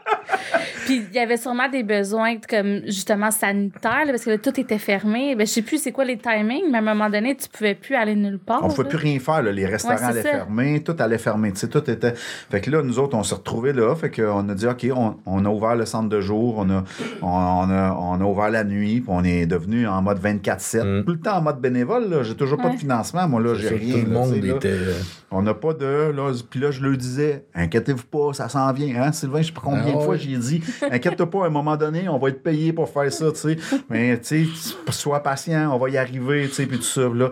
Puis il y avait sûrement des besoins comme justement sanitaires, là, parce que là, tout était fermé. Ben, je sais plus c'est quoi les timings, mais à un moment donné, tu pouvais plus aller nulle part. On ne pouvait là. plus rien faire. là. Les restaurants Ouais, allaient ça. fermer, tout allait fermer. Tout était. Fait que là, nous autres, on s'est retrouvés là. Fait qu'on a dit, OK, on, on a ouvert le centre de jour, on a, on, on a, on a ouvert la nuit, puis on est devenu en mode 24-7. Mm. Tout le temps en mode bénévole. là. J'ai toujours pas Ouais. de financement. Moi, là, j'ai rien. Tout le monde était. euh, On n'a pas de. Là, puis là, je le disais, inquiétez-vous pas, ça s'en vient. Hein, Sylvain, je sais pas combien Ah de fois ouais. j'ai dit, inquiète-toi pas, à un moment donné, on va être payé pour faire ça, tu sais. Mais, tu sais, sois patient, on va y arriver, tu sais, puis tout ça. Là,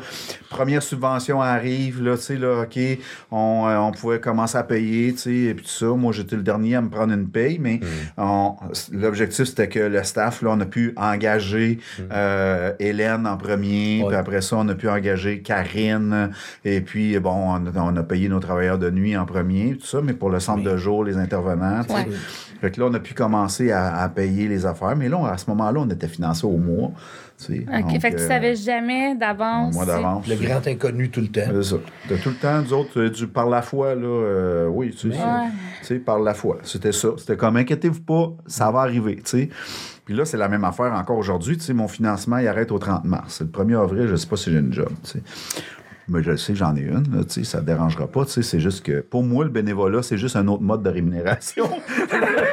première subvention arrive, là, tu sais, là, OK, on, euh, on pouvait commencer à payer, tu sais, et puis tout ça. Moi, j'étais le dernier à me prendre une paye, mais on- l'objectif, c'était que le staff, là, on a pu engager euh, Hélène en premier, Ouais. puis après ça, on a pu engager Karine, et puis, bon, on a, on a payé nos travailleurs de nuit en premier, tout ça, mais pour le centre de jour, les intervenants, tu sais. Ouais. Fait que là, on a pu commencer à, à payer les affaires, mais là, on- à ce moment-là, on était financé au mois, tu sais. OK. Donc, fait que tu euh, savais jamais au d'avance. mois d'avance. Le grand inconnu tout le temps. C'est ça. De tout le temps, nous autres, euh, du, par la foi, là, euh, oui, tu sais, Ouais. tu sais, par la foi. C'était ça. C'était comme, inquiétez-vous pas, ça va arriver, tu sais. Puis là, c'est la même affaire encore aujourd'hui, tu sais, mon financement, il arrête au 30 mars. Le 1er avril, je sais pas si j'ai une job, tu sais. Mais je le sais, j'en ai une, là, tu sais, ça ne dérangera pas, tu sais, c'est juste que, pour moi, le bénévolat, c'est juste un autre mode de rémunération.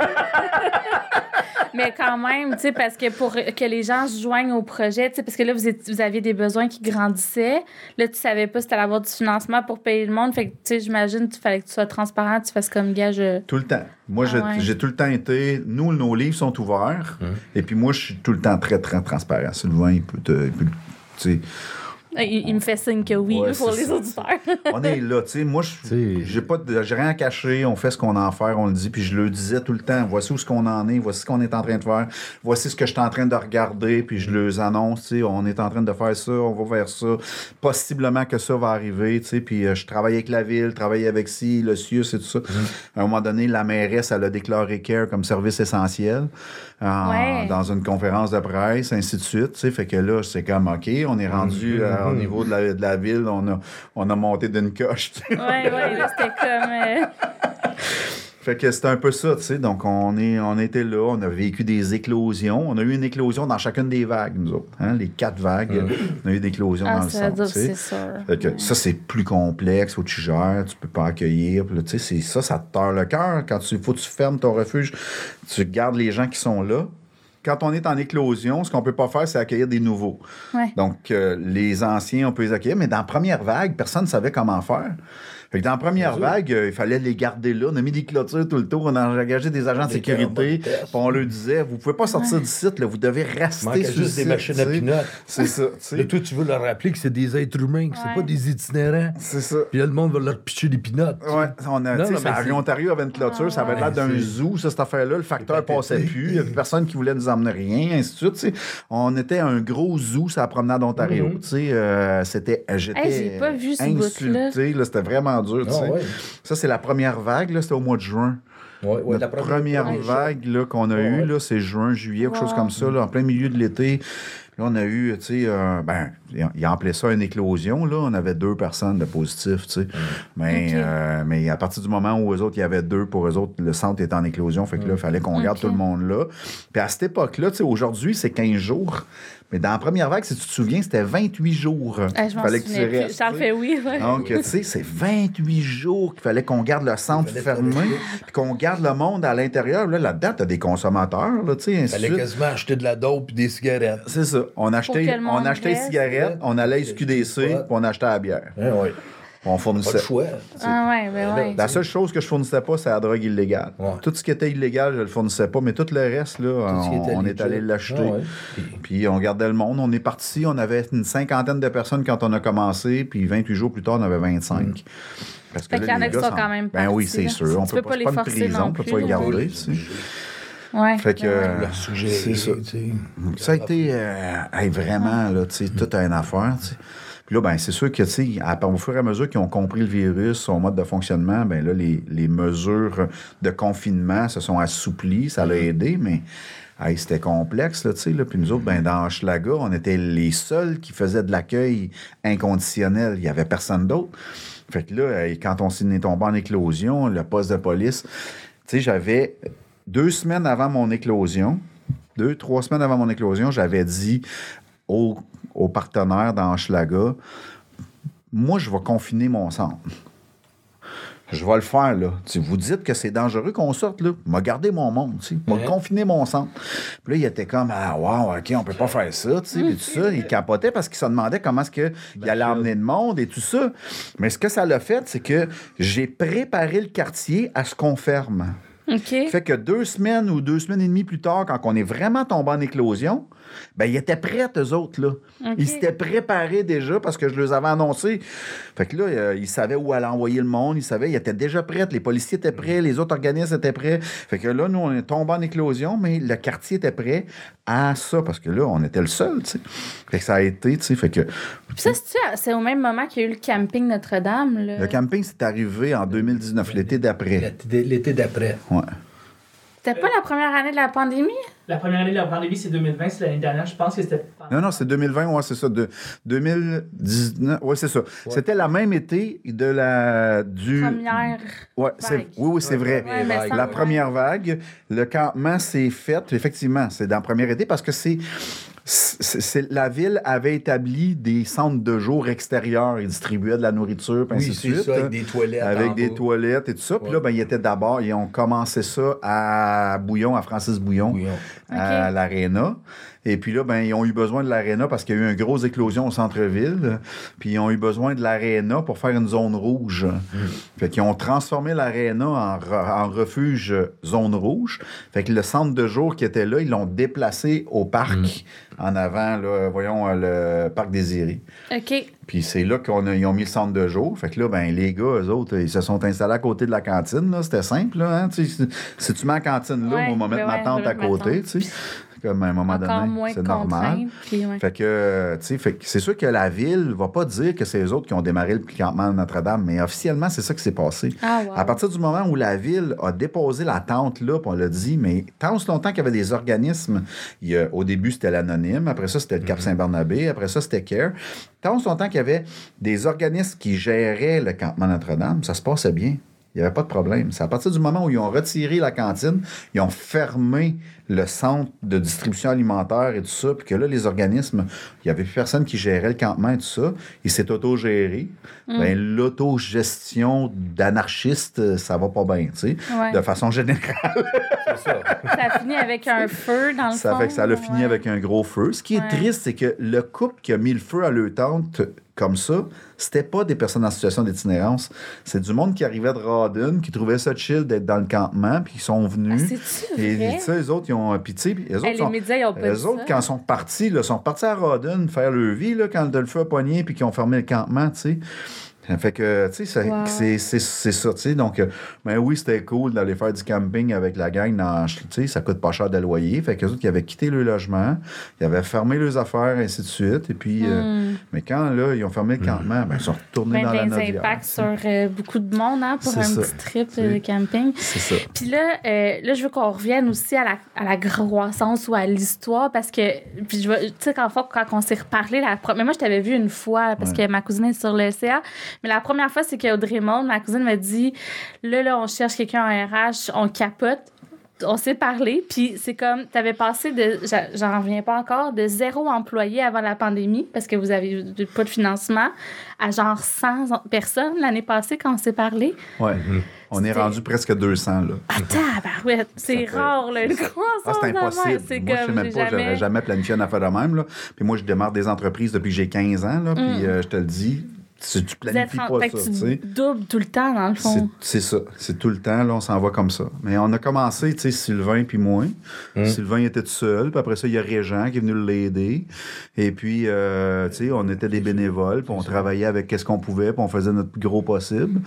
Mais quand même, tu sais, parce que pour que les gens se joignent au projet, tu sais, parce que là, vous, êtes- vous aviez des besoins qui grandissaient. Là, tu savais pas si tu allais avoir du financement pour payer le monde. Fait que, tu sais, j'imagine qu'il fallait que tu sois transparent, tu fasses comme gage. Tout le temps. Moi, Ah j'ai ouais. j'ai tout le temps été. Nous, nos livres sont ouverts. Et puis moi, je suis tout le temps très, très transparent. Sylvain, il peut te. il peut- tu sais, Il, il me fait signe que oui Ouais, pour les ça. auditeurs. on est là, tu sais. Moi, j'ai pas de- j'ai rien à cacher. On fait ce qu'on a à faire, on le dit. Puis je le disais tout le temps. Voici où ce qu'on en est. Voici ce qu'on est en train de faire. Voici ce que je suis en train de regarder. Puis je les annonce, tu sais. On est en train de faire ça. On va vers ça. Possiblement que ça va arriver, tu sais. Puis euh, je travaille avec la ville, travaille avec ci, le CIUS et tout ça. À un moment donné, la mairesse, elle a déclaré CARE comme service essentiel Ouais. dans une conférence de presse, ainsi de suite. tu sais. Fait que là, c'est comme, OK, on est rendu euh, au niveau de la, de la ville. On a, on a monté d'une coche, ouais, ouais, là, c'était comme. euh, Fait que c'était un peu ça, tu sais. Donc, on, est, on était là, on a vécu des éclosions. On a eu une éclosion dans chacune des vagues, nous autres. hein. Les quatre vagues, on a eu des éclosions Ah, dans le ça centre, dire, tu sais. c'est sûr. Fait que ça, c'est plus complexe, faut que tu gères, tu peux pas accueillir. Puis là, tu sais, c'est ça, ça te tord le cœur. Quand il faut que tu fermes ton refuge, tu gardes les gens qui sont là. Quand on est en éclosion, ce qu'on peut pas faire, c'est accueillir des nouveaux. Ouais. Donc, euh, les anciens, on peut les accueillir, mais dans la première vague, personne ne savait comment faire. Fait que dans la première vague, euh, il fallait les garder là. On a mis des clôtures tout le tour. On a engagé des agents de Des sécurité. Puis on leur disait, vous pouvez pas sortir du site, là, vous devez rester manque sur le juste des machines à pinottes. C'est ça. Là, toi, tu veux leur rappeler que c'est des êtres humains, que Ouais. c'est pas des itinérants. C'est ça. Puis là, le monde va leur pitcher des pinottes. Ouais, on a, Non, tu sais, non, ça, Ontario avait une clôture, ça avait l'air d'un zoo, ça, cette affaire-là. Le facteur passait plus, il n'y avait personne qui voulait nous emmener rien, ainsi de suite. tu sais. On était un gros zoo, ça promenade d'Ontario. Tu sais, euh, c'était, j'étais Hey, j'ai pas vu ce bout-là. insulté, là, c'était vraiment dur. Ah. Ça, c'est la première vague, là, c'était au mois de juin. Ouais, ouais, Notre première, ouais. vague là, qu'on a Ouais, eue, c'est juin, juillet, quelque chose comme ça, là, en plein milieu de l'été. Là, on a eu, tu sais, euh, ben, il appelait ça une éclosion, là. On avait deux personnes de positifs, tu sais. Mais, Ok. euh, mais à partir du moment où eux autres, il y avait deux, pour eux autres, le centre était en éclosion. Fait que là, il fallait qu'on garde tout le monde là. Puis à cette époque-là, tu sais, aujourd'hui, c'est 15 jours. Mais dans la première vague, si tu te souviens, c'était 28 jours. Ah, je m'en fallait que tu restes, oui. ouais. Donc, tu sais, c'est 28 jours qu'il fallait qu'on garde le centre fermé, puis qu'on garde le monde à l'intérieur. Là, là-dedans, t'as des consommateurs, là, tu sais, de fallait quasiment acheter de la dope et des cigarettes. C'est ça. On achetait, on achetait reste? On allait à SQDC, puis on achetait la bière. Hein, ouais. On Pas fournissait. de choix. Ah ouais, ben ouais. La seule chose que je fournissais pas, c'est la drogue illégale. Ouais. Tout ce qui était illégal, je le fournissais pas, mais tout le reste, là, on, est allé l'acheter. Ah ouais. Puis- Puis on gardait le monde. On est parti, on avait une cinquantaine de personnes quand on a commencé, puis 28 jours plus tard, on avait 25. Parce Fait qu'il y en les a qui sont quand même Ben oui, c'est sûr. On peut pas, les une forcer prison, non on peut plus, pas les garder. Ouais. Fait que, euh, c'est ça. Ça a été euh, hey, vraiment, là, tu sais, toute une affaire, tu sais. Puis là, ben, c'est sûr que, tu sais, au fur et à mesure qu'ils ont compris le virus, son mode de fonctionnement, ben là, les, les mesures de confinement se sont assouplies, ça l'a aidé, mais hey, c'était complexe, là, tu sais. Là. Puis nous autres, ben, dans Hochelaga, on était les seuls qui faisaient de l'accueil inconditionnel. Il n'y avait personne d'autre. Fait que là, quand on s'est tombé en éclosion, le poste de police, tu sais, j'avais deux semaines avant mon éclosion, deux, trois semaines avant mon éclosion, j'avais dit aux, aux partenaires dans Hochelaga, moi, je vais confiner mon centre. Je vais le faire, là. Vous dites que c'est dangereux qu'on sorte, là, m'a gardé mon monde, tu. M'a Ouais. confiner mon centre. Puis là, il était comme, ah, wow, OK, on peut pas faire ça, tu sais. Puis tout ça, il capotait parce qu'il se demandait comment est-ce qu'il allait emmener le monde et tout ça. Mais ce que ça l'a fait, c'est que j'ai préparé le quartier à ce qu'on ferme. Fait que deux semaines ou deux semaines et demie plus tard, quand on est vraiment tombé en éclosion, ben ils étaient prêts, eux autres, là. Ils s'étaient préparés déjà parce que je les avais annoncés. Fait que là, euh, ils savaient où aller envoyer le monde, ils savaient, ils étaient déjà prêts, les policiers étaient prêts, les autres organismes étaient prêts. Fait que là, nous, on est tombé en éclosion, mais le quartier était prêt à ça parce que là, on était le seul, tu sais. Fait que ça a été, tu sais, fait que Puis ça, c'est au même moment qu'il y a eu le camping Notre-Dame. là? le camping, c'est arrivé en 2019, l'été d'après. L'été l'été d'après. Ouais. C'était pas la première année de la pandémie? La première année de la pandémie, c'est 2020, c'est l'année dernière. Je pense que c'était. Non, non, c'est 2020, ouais, c'est ça. De 2019, ouais, c'est ça. C'était la même été de la du. Première. Ouais, vague. oui, oui, c'est vrai. Ouais, la première vague, le campement s'est fait, effectivement, c'est dans la première été parce que c'est. La ville avait établi des centres de jour extérieurs. Ils distribuaient de la nourriture, puis ainsi Oui, de c'est suite. ça, avec des toilettes. Avec des bas. toilettes et tout ça. Puis là, ben, ils étaient d'abord, ils ont commencé ça à Bouillon, à Francis Bouillon, Bouillon. à Ok. l'Arena. Et puis là, ben, ils ont eu besoin de l'Arena parce qu'il y a eu une grosse éclosion au centre-ville. Puis ils ont eu besoin de l'Arena pour faire une zone rouge. Fait qu'ils ont transformé l'Arena en, re- en refuge zone rouge. Fait que le centre de jour qui était là, ils l'ont déplacé au parc en avant, là, voyons, euh, le parc Désiré. OK. Puis c'est là qu'ils ont mis le centre de jour. Fait que là, ben, les gars, eux autres, ils se sont installés à côté de la cantine. là. C'était simple. Là, hein, si- tu mets la cantine là, Ouais, moi, on va mettre ben ma tente je vais à mettre ma côté. Comme à un moment Encore donné, c'est normal. ouais. Fait que, tu sais, c'est sûr que la ville va pas dire que c'est eux autres qui ont démarré le campement de Notre-Dame, mais officiellement, c'est ça qui s'est passé. Ah, wow. À partir du moment où la ville a déposé la tente là, puis on l'a dit, mais tant aussi longtemps qu'il y avait des organismes, il y a- au début c'était l'Anonyme, après ça c'était le Cap Saint-Barnabé, après ça c'était CARE. Tant aussi longtemps qu'il y avait des organismes qui géraient le campement Notre-Dame, ça se passait bien. Il n'y avait pas de problème. C'est à partir du moment où ils ont retiré la cantine, ils ont fermé le centre de distribution alimentaire et tout ça, puis que là, les organismes, il n'y avait plus personne qui gérait le campement et tout ça. Il s'est autogéré. Ben, l'autogestion d'anarchistes, ça va pas bien, tu sais, Ouais. de façon générale. C'est ça. Ça finit avec un feu, dans le Ça fond. fait que ça l'a fini avec un gros feu. Ce qui est Ouais. triste, c'est que le couple qui a mis le feu à leur tente comme ça, c'était pas des personnes en situation d'itinérance. C'est du monde qui arrivait de Rawdon, qui trouvait ça chill d'être dans le campement, puis qui sont Ah, venus. C'est-tu et tu sais, les autres, ils ont. Tu sais, les autres, Hey, les médias, ils ont pas les autres, ça. quand ils sont partis, là, sont partis à Rawdon faire leur vie là, quand le feu a pogné puis qu'ils ont fermé le campement, tu sais. Ça Fait que, tu sais, ça- Wow. c'est c'est- c'est ça, tu sais. Donc, euh, ben oui, c'était cool d'aller faire du camping avec la gang. dans- Tu sais, ça coûte pas cher de loyer. Fait que les autres, ils avaient quitté le logement, ils avaient fermé leurs affaires, ainsi de suite. Et puis, euh, mais quand, là, ils ont fermé le campement, ben, ils sont retournés Ben, dans la des impacts sur euh, beaucoup de monde hein, pour C'est un ça. petit trip C'est- de camping. C'est ça. Puis là, euh, là, je veux qu'on revienne aussi à la, à la croissance ou à l'histoire parce que, puis je tu sais, quand, quand on s'est reparlé, la mais moi, je t'avais vu une fois parce Ouais. que ma cousine est sur le CA, mais la première fois, c'est qu'Audrey Monde, ma cousine m'a dit là, là, on cherche quelqu'un en RH, on capote. On s'est parlé, puis c'est comme, tu avais passé de, j'en reviens pas encore, de zéro employé avant la pandémie, parce que vous avez pas de financement, à genre 100 personnes l'année passée quand on s'est parlé. Ouais. On est rendu presque 200, là. Ah, tabarouette! C'est fait- rare, là, une croissance Ah, c'est impossible. C'est Moi, je sais comme, même pas, j'aurais jamais... jamais planifié une affaire de même. Là. Puis moi, je démarre des entreprises depuis que j'ai 15 ans. Là, Puis euh, je te le dis, tu, tu planifies en- pas fait ça. que tu doubles tout le temps, dans le C'est fond. c'est ça. C'est tout le temps, là, on s'en va comme ça. Mais on a commencé, tu sais, Sylvain puis moi. Sylvain était tout seul, puis après ça, il y a Régent qui est venu l'aider. Et puis, euh, tu sais, on était des bénévoles, puis on travaillait avec qu'est-ce qu'on pouvait, puis on faisait notre plus gros possible.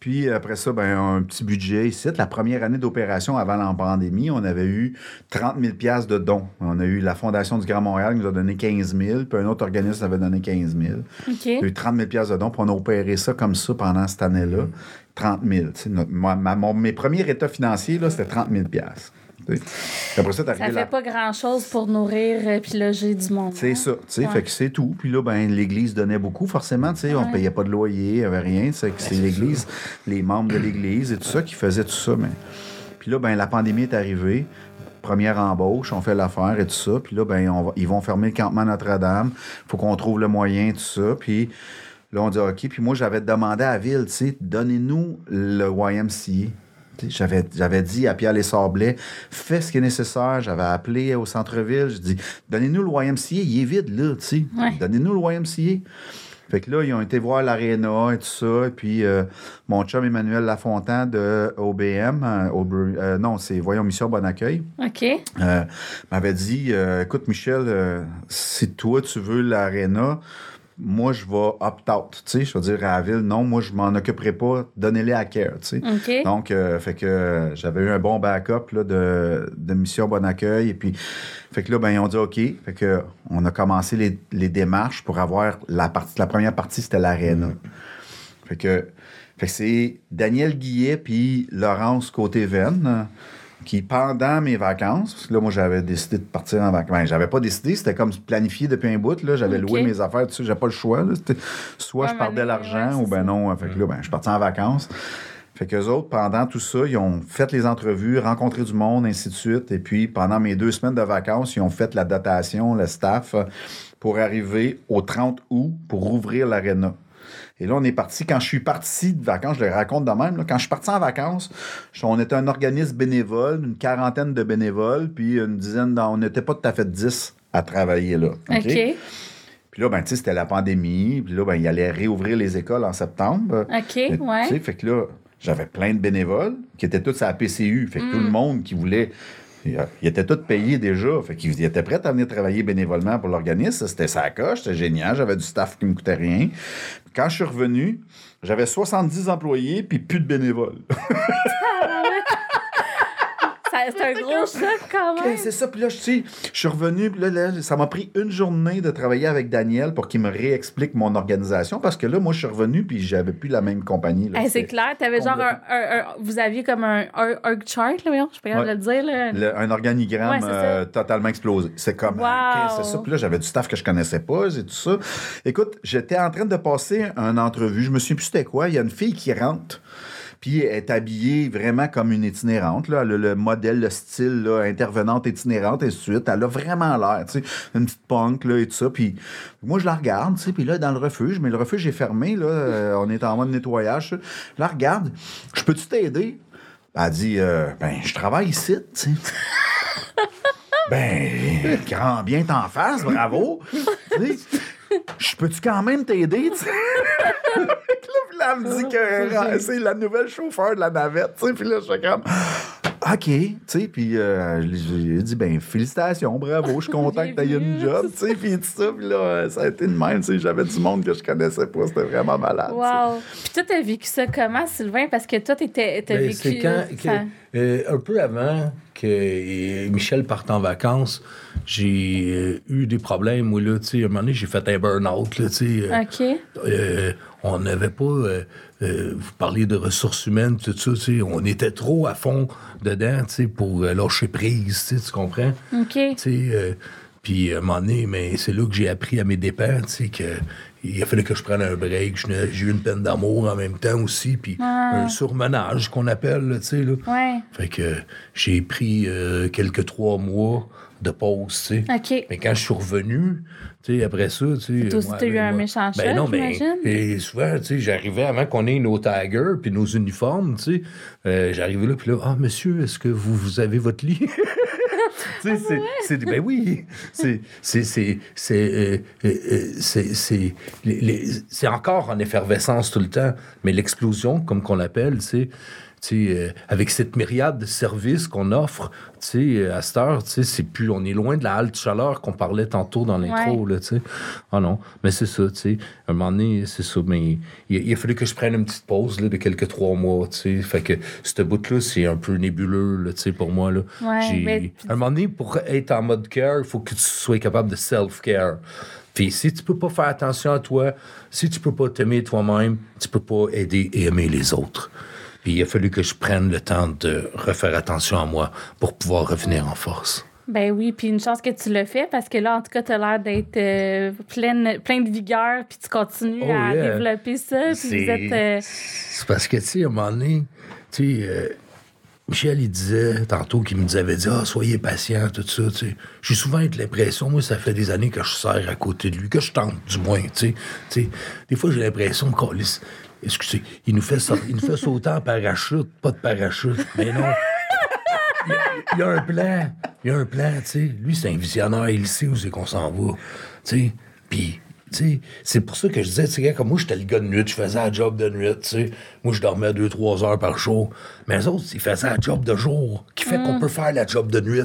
Puis après ça, ben, un petit budget ici. La première année d'opération avant la pandémie, on avait eu 30 000 piastres de dons. On a eu la Fondation du Grand Montréal qui nous a donné 15 000, puis un autre organisme avait donné 15 000. OK. Il y a eu 30 000 piastres de dons, puis on a opéré ça comme ça pendant cette année-là. 30 000. Tu sais, notre- ma- mon- mes premiers états financiers, là, c'était 30 000 Après ça, fait là. pas grand-chose pour nourrir et puis loger du monde. C'est hein? ça, tu sais, Ouais. fait que c'est tout. Puis là, ben, l'Église donnait beaucoup, forcément, tu sais, on Ouais. payait pas de loyer, il y avait rien, c'est que c'est l'Église, les membres de l'Église et tout ça qui faisaient tout ça, mais... Puis là, ben, la pandémie est arrivée, première embauche, on fait l'affaire et tout ça, puis là, ben, on va- ils vont fermer le campement Notre-Dame, faut qu'on trouve le moyen, tout ça, puis là, on dit OK, puis moi, j'avais demandé à la ville, tu sais, donnez-nous le YMCA. J'avais, j'avais dit à Pierre Les Sablés, fais ce qui est nécessaire. J'avais appelé au centre-ville. Je dis, donnez-nous le YMCA. Il est vide, là, tu sais. Ouais. Donnez-nous le YMCA. Fait que là, ils ont été voir l'aréna et tout ça. Et puis, euh, mon chum Emmanuel Lafontaine de OBM, euh, euh, non, c'est Voyons Mission Bon Accueil, OK. euh, m'avait dit Écoute, Michel, si toi, tu veux l'aréna, moi, je vais opt-out. Tu sais, je vais dire à la ville Non, moi, je m'en occuperai pas. Donnez-les à Care. Tu sais. OK. Donc, euh, fait que euh, j'avais eu un bon backup là, de, de mission Bon Accueil. Et puis, fait que là, ben, ils ont dit OK. Fait que on a commencé les, les démarches pour avoir la partie. La première partie, c'était l'aréna. Fait que, fait que c'est Daniel Guillet puis Laurence Côté-Veine euh, qui, pendant mes vacances, parce que là, moi, j'avais décidé de partir en vacances. Ben, j'avais pas décidé, c'était comme planifié depuis un bout. Là, j'avais loué mes affaires, tu sais, j'avais pas le choix. Là. Soit Ouais, je perdais l'argent ouais, ou ben non. Fait que là, ben, je suis parti en vacances. Fait qu'eux autres, pendant tout ça, ils ont fait les entrevues, rencontré du monde, ainsi de suite. Et puis, pendant mes deux semaines de vacances, ils ont fait la dotation, le staff, pour arriver au 30 août pour rouvrir l'aréna. Et là, on est parti. Quand je suis parti de vacances, je le raconte de même. là, quand je suis parti en vacances, on était un organisme bénévole, une quarantaine de bénévoles, puis une dizaine, on n'était pas tout à fait 10 à travailler là. OK? Puis là, ben, tu sais, c'était la pandémie. Puis là, ben, il allait réouvrir les écoles en septembre. OK, Mais, ouais. tu sais, fait que là, j'avais plein de bénévoles qui étaient tous à la PCU. Fait que Mm. tout le monde qui voulait. Ils ils étaient tous payés déjà. Fait qu'ils étaient prêts à venir travailler bénévolement pour l'organisme. C'était sa coche, c'était génial. J'avais du staff qui me coûtait rien. Quand je suis revenu, j'avais 70 employés puis plus de bénévoles. Ça- C'est un gros choc quand même. c'est ça. Puis là, je sais, je suis revenu. Là, là, ça m'a pris une journée de travailler avec Daniel pour qu'il me réexplique mon organisation. Parce que là, moi, je suis revenu puis j'avais plus la même compagnie. Hey, c'est clair, t'avais genre un, complètement- un- un- Vous aviez comme un, org chart, là, voyons, je suis pas capable Ouais. le dire, là. Le- un organigramme Ouais, euh, totalement explosé. C'est comme, Wow. OK, c'est ça. Puis là, j'avais du staff que je connaissais pas, et tout ça. Écoute, j'étais en train de passer une entrevue. Je me souviens plus c'était quoi? Il y a une fille qui rentre. Puis elle est habillée vraiment comme une itinérante. Là. Le modèle, le style, là, intervenante itinérante, et suite. Elle a vraiment l'air, tu sais, une petite punk, là, et tout ça. Puis moi, je la regarde, tu sais, puis là, dans le refuge, mais le refuge est fermé, là, euh, on est en mode nettoyage. Je la regarde, je peux-tu t'aider? Elle dit, euh, ben, je travaille ici, tu sais. Ben, grand bien t'en face, bravo. Je peux-tu quand même t'aider, tu là, puis là, elle me dit que c'est la nouvelle chauffeur de la navette, tu sais. Puis là, je suis comme, OK, tu sais. Puis euh, j'ai dit, ben, félicitations, bravo, je suis content que t'aies une job, tu sais. Puis tout ça, puis là, ça a été de même, tu sais. J'avais du monde que je connaissais pas, c'était vraiment malade. tu. Wow. Puis toi, t'as vécu ça comment, Sylvain? Parce que toi, t'étais- t'as Ben, vécu. c'est quand, ça- que- euh, un peu avant que euh, Michel parte en vacances, j'ai euh, eu des problèmes. Moi, là, tu sais, à un moment donné, j'ai fait un burn-out, là, tu sais. euh, OK. On n'avait pas. euh, euh, vous parliez de ressources humaines, tout ça, tu sais. On était trop à fond dedans, tu sais, pour euh, lâcher prise, tu sais, tu comprends? OK. Tu sais, puis à un moment donné, mais c'est là que j'ai appris à mes dépens, tu sais, que il a fallu que je prenne un break. J'ai eu une peine d'amour en même temps aussi, puis un surmenage qu'on appelle, là, tu sais, là. Ouais. Fait que j'ai pris euh, quelques trois mois de pause, tu sais. OK. Mais quand je suis revenu, tu sais, après ça, tu sais. T'as eu ben, un méchant ben non, mais j'imagine? et souvent, tu sais, j'arrivais avant qu'on ait nos taggers puis nos uniformes, tu sais. euh, j'arrivais là, puis là, ah, monsieur, est-ce que vous, vous avez votre lit? tu sais, c'est, c'est- ben oui, c'est, c'est, c'est, c'est, euh, euh, c'est, encore en effervescence tout le temps, mais l'explosion, comme qu'on l'appelle, tu sais, euh, avec cette myriade de services qu'on offre, euh, à cette heure, c'est plus, on est loin de la halte chaleur qu'on parlait tantôt dans l'intro, sais. Ah non, mais c'est ça, tu. À un moment donné, c'est ça, mais il, il a fallu que je prenne une petite pause, là, de quelques trois mois, tu. Fait que ce bout-là, c'est un peu nébuleux, là, pour moi, là. Ouais, mais- À un moment donné, pour être en mode care, il faut que tu sois capable de self-care. Puis si tu peux pas faire attention à toi, si tu peux pas t'aimer toi-même, tu peux pas aider et aimer les autres. Puis il a fallu que je prenne le temps de refaire attention à moi pour pouvoir revenir en force. Ben oui, puis une chance que tu le fais parce que là, en tout cas, t'as l'air d'être euh, pleine, plein de vigueur, puis tu continues Oh, à yeah. développer ça, C'est- euh, C'est parce que, tu sais, à un moment donné, tu sais, euh, Michel, il disait tantôt qu'il me disait, avait dit, ah, soyez patient, tout ça, tu sais. J'ai souvent eu l'impression, moi, ça fait des années que je sers à côté de lui, que je tente, du moins, tu sais. Tu sais, des fois, j'ai l'impression qu'on Excusez, il nous, fait il nous fait sauter en parachute, pas de parachute. Mais non. Il y, a, il y a un plan. Il y a un plan, tu sais. Lui, c'est un visionnaire, il sait où c'est qu'on s'en va. Tu sais. Puis, c'est pour ça que je disais, tu sais, comme moi, j'étais le gars de nuit, je faisais la job de nuit, tu sais. Moi, je dormais deux, trois heures par jour. Mais les autres, ils faisaient la job de jour, qui fait qu'on peut faire la job de nuit.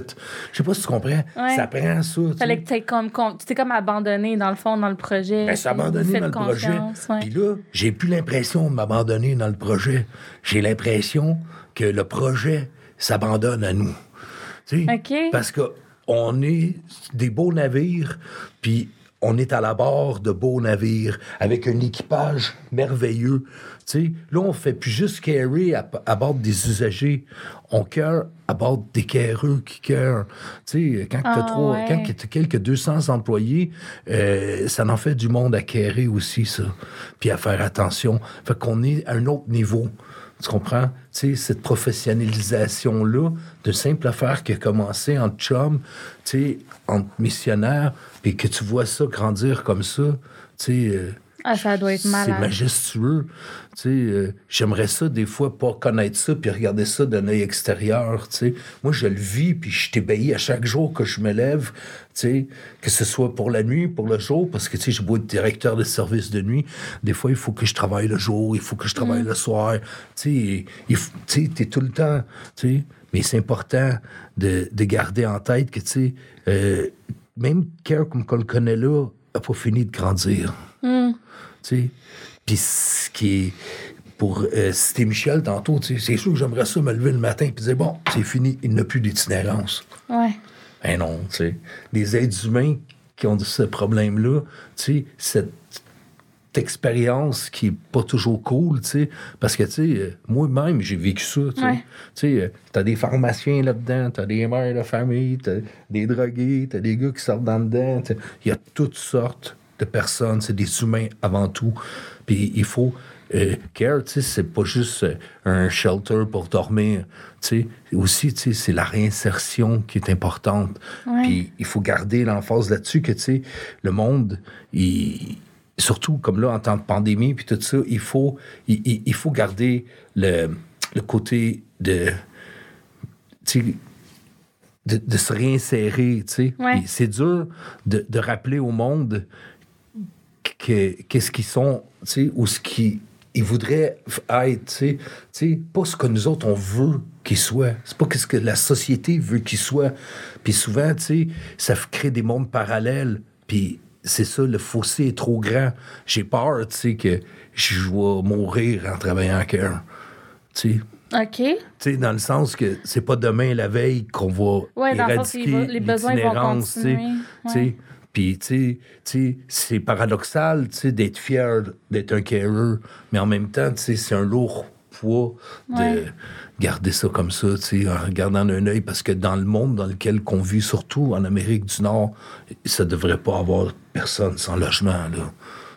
Je sais pas si tu comprends. Ouais. Ça prend ça, tu sais. Fallait que t'aies comme, com- tu t'es comme abandonné, dans le fond, dans le projet. Ben, c'est abandonné dans le projet. ouais. Puis là, j'ai plus l'impression de m'abandonner dans le projet. J'ai l'impression que le projet s'abandonne à nous. Tu sais. Parce que on est des beaux navires, puis on est à la barre de beaux navires avec un équipage merveilleux. Là, on fait plus juste carrer à, à bord des usagers. On cœur à bord des carreux qui cœurent. Quand tu Ah, as trois, ouais. quelques 200 employés, euh, ça en fait du monde à carrer aussi, ça. Puis à faire attention. Fait qu'on est à un autre niveau. Tu comprends? Tu sais, cette professionnalisation-là, de simple affaire qui a commencé en chum, tu sais, en missionnaire, et que tu vois ça grandir comme ça, tu sais. Ah, ça doit être c'est malade. majestueux. Tu sais, euh, j'aimerais ça, des fois, pas connaître ça, puis regarder ça d'un œil extérieur. Tu sais. Moi, je le vis, puis je t'ébahis à chaque jour que je me lève, tu sais, que ce soit pour la nuit, pour le jour, parce que, tu sais, j'ai beau être directeur de service de nuit. Des fois, il faut que je travaille le jour, il faut que je travaille le soir. Tu sais, t'es tout le temps, tu sais. Mais c'est important de, de garder en tête que, tu sais, euh, même quelqu'un comme qu'on le connaît là, a pas fini de grandir. Tu sais. Puis ce qui est. Pour euh, citer Michel tantôt, c'est sûr que j'aimerais ça me lever le matin et dire bon, c'est fini, il n'a plus d'itinérance. Ouais. Ben non, tu sais. Les êtres humains qui ont ce problème-là, tu sais, cette expérience qui est pas toujours cool, tu sais, parce que, tu sais, euh, moi-même, j'ai vécu ça, tu sais. Ouais. Tu sais, euh, t'as des pharmaciens là-dedans, t'as des mères de famille, t'as des drogués, t'as des gars qui sortent dans dedans, tu sais. Il y a toutes sortes de personnes, c'est des humains avant tout. Puis il faut... euh, care, tu sais, c'est pas juste euh, un shelter pour dormir, tu sais. Aussi, tu sais, c'est la réinsertion qui est importante. Ouais. Puis il faut garder l'emphase là-dessus que, tu sais, le monde, il surtout comme là en temps de pandémie puis tout ça, il faut il, il- il faut garder le, le côté de tu sais, de, de se réinsérer, tu sais. Ouais. C'est dur de, de rappeler au monde que qu'est-ce qu'ils sont, tu sais, ou ce qu'ils ils voudraient être, tu sais. Pas ce que nous autres on veut qu'ils soient. C'est pas ce que la société veut qu'ils soient. Puis souvent, tu sais, ça crée des mondes parallèles. Puis c'est ça, le fossé est trop grand. J'ai peur, tu sais, que je vais mourir en travaillant à cœur. Tu sais. OK. Tu sais, dans le sens que c'est pas demain la veille qu'on va Ouais, éradiquer les besoins vont continuer. Tu sais. Puis, tu sais, c'est paradoxal, tu sais, d'être fier d'être un carer, mais en même temps, tu sais, c'est un lourd poids de Ouais. garder ça comme ça, tu sais, en regardant d'un œil, parce que dans le monde dans lequel qu'on vit, surtout en Amérique du Nord, ça devrait pas avoir personne sans logement, là.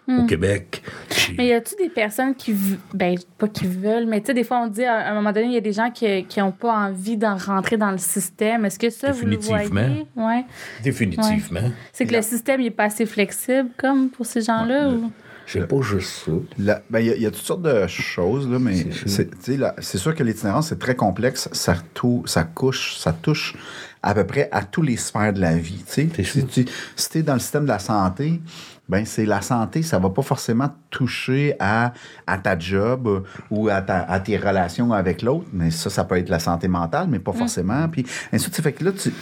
Au Québec. Hmm. Mais y a-tu des personnes qui. Ben, pas qui veulent, mais tu sais, des fois, on dit à un moment donné, il y a des gens qui n'ont pas envie d'en rentrer dans le système. Est-ce que ça, vous le voyez? Ouais. Définitivement. C'est que le système, il est pas assez flexible, comme pour ces gens-là? ou... C'est pas juste ça. La- ben, Il y, a- il y a toutes sortes de choses, là, mais C'est sûr. c'est tu sais, là, c'est sûr que l'itinérance, c'est très complexe. Ça, tou- ça, couche, ça touche à peu près à tous les sphères de la vie. sais. Si tu si es dans le système de la santé, ben c'est la santé, ça va pas forcément toucher à, à ta job ou à, ta- à tes relations avec l'autre, mais ça, ça peut être la santé mentale, mais pas forcément. Puis, ainsi de suite. Fait que là, tu-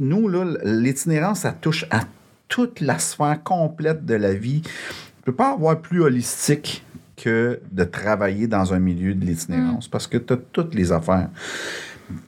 nous, là, l'itinérance, ça touche à toute la sphère complète de la vie. Tu peux pas avoir plus holistique que de travailler dans un milieu de l'itinérance parce que tu as toutes les affaires.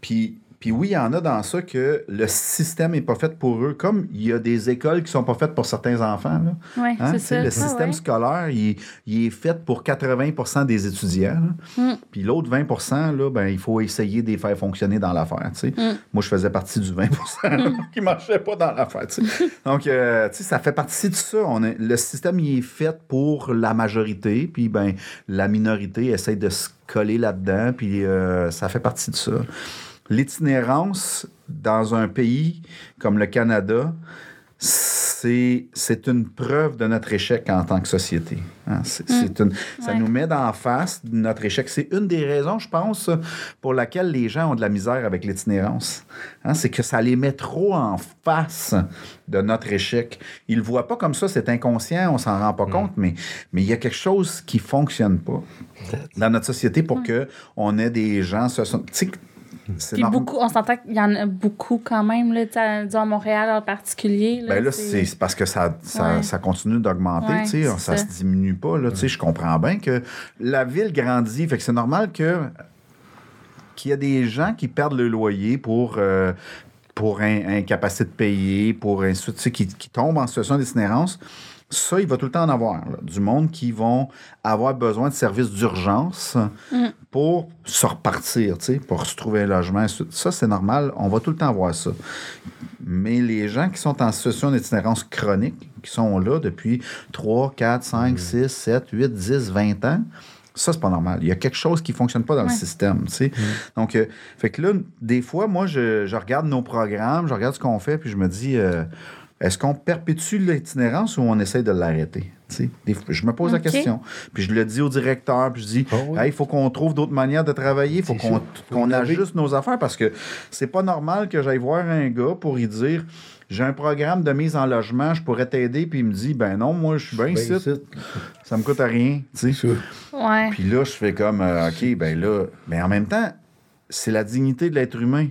Puis, puis oui, il y en a dans ça que le système n'est pas fait pour eux, comme il y a des écoles qui sont pas faites pour certains enfants. Oui, Hein, c'est ça. Le Ah, système ouais. scolaire, il, il est fait pour 80% des étudiants. Mm. Puis l'autre 20% là, ben, il faut essayer de les faire fonctionner dans l'affaire. tu sais. Mm. Moi, je faisais partie du 20 là, qui ne marchait pas dans l'affaire. Donc, euh, tu sais, ça fait partie de ça. On est- le système, il est fait pour la majorité, puis ben, la minorité essaie de se coller là-dedans, puis euh, ça fait partie de ça. L'itinérance dans un pays comme le Canada, c'est c'est une preuve de notre échec en tant que société. hein. Une- Ça Ouais. nous met en face de notre échec. C'est une des raisons, je pense, pour laquelle les gens ont de la misère avec l'itinérance. Hein, c'est que ça les met trop en face de notre échec. Ils le voient pas comme ça, c'est inconscient, on s'en rend pas compte, mais mais il y a quelque chose qui fonctionne pas dans notre société pour que on ait des gens... se- tu sais, c'est Puis beaucoup, on s'entend qu'il y en a beaucoup quand même, là, tu sais, disons à Montréal en particulier. Ben là, c'est parce que ça, ça, Ouais. ça continue d'augmenter, Ouais, tu sais, ça, ça. se diminue pas, là, tu sais, je comprends bien que la ville grandit, fait que c'est normal que qu'il y a des gens qui perdent le loyer pour, euh, pour in- incapacité de payer, pour tu sais, qui, qui tombent en situation d'itinérance. Ça, il va tout le temps en avoir. là. Du monde qui vont avoir besoin de services d'urgence pour se repartir, tu sais, pour se trouver un logement. Ça, c'est normal. On va tout le temps avoir ça. Mais les gens qui sont en situation d'itinérance chronique, qui sont là depuis 3, 4, 5, 6, 7, 8, 10, 20 ans, Ça, c'est pas normal. Il y a quelque chose qui fonctionne pas dans le système, tu sais. Donc, euh, fait que là, des fois, moi, je, je regarde nos programmes, je regarde ce qu'on fait, puis je me dis, euh, est-ce qu'on perpétue l'itinérance ou on essaie de l'arrêter? Je me pose la question. Puis je le dis au directeur, puis je dis, Ah oui. Hey, il faut qu'on trouve d'autres manières de travailler, il faut qu'on ajuste nos affaires parce que c'est pas normal que j'aille voir un gars pour lui dire j'ai un programme de mise en logement, je pourrais t'aider, puis il me dit ben non, moi je suis bien Ben, ici, ça me coûte à rien, tu sais. Ça. Ouais. Puis là, je fais comme euh, OK, ben là, mais en même temps, c'est la dignité de l'être humain.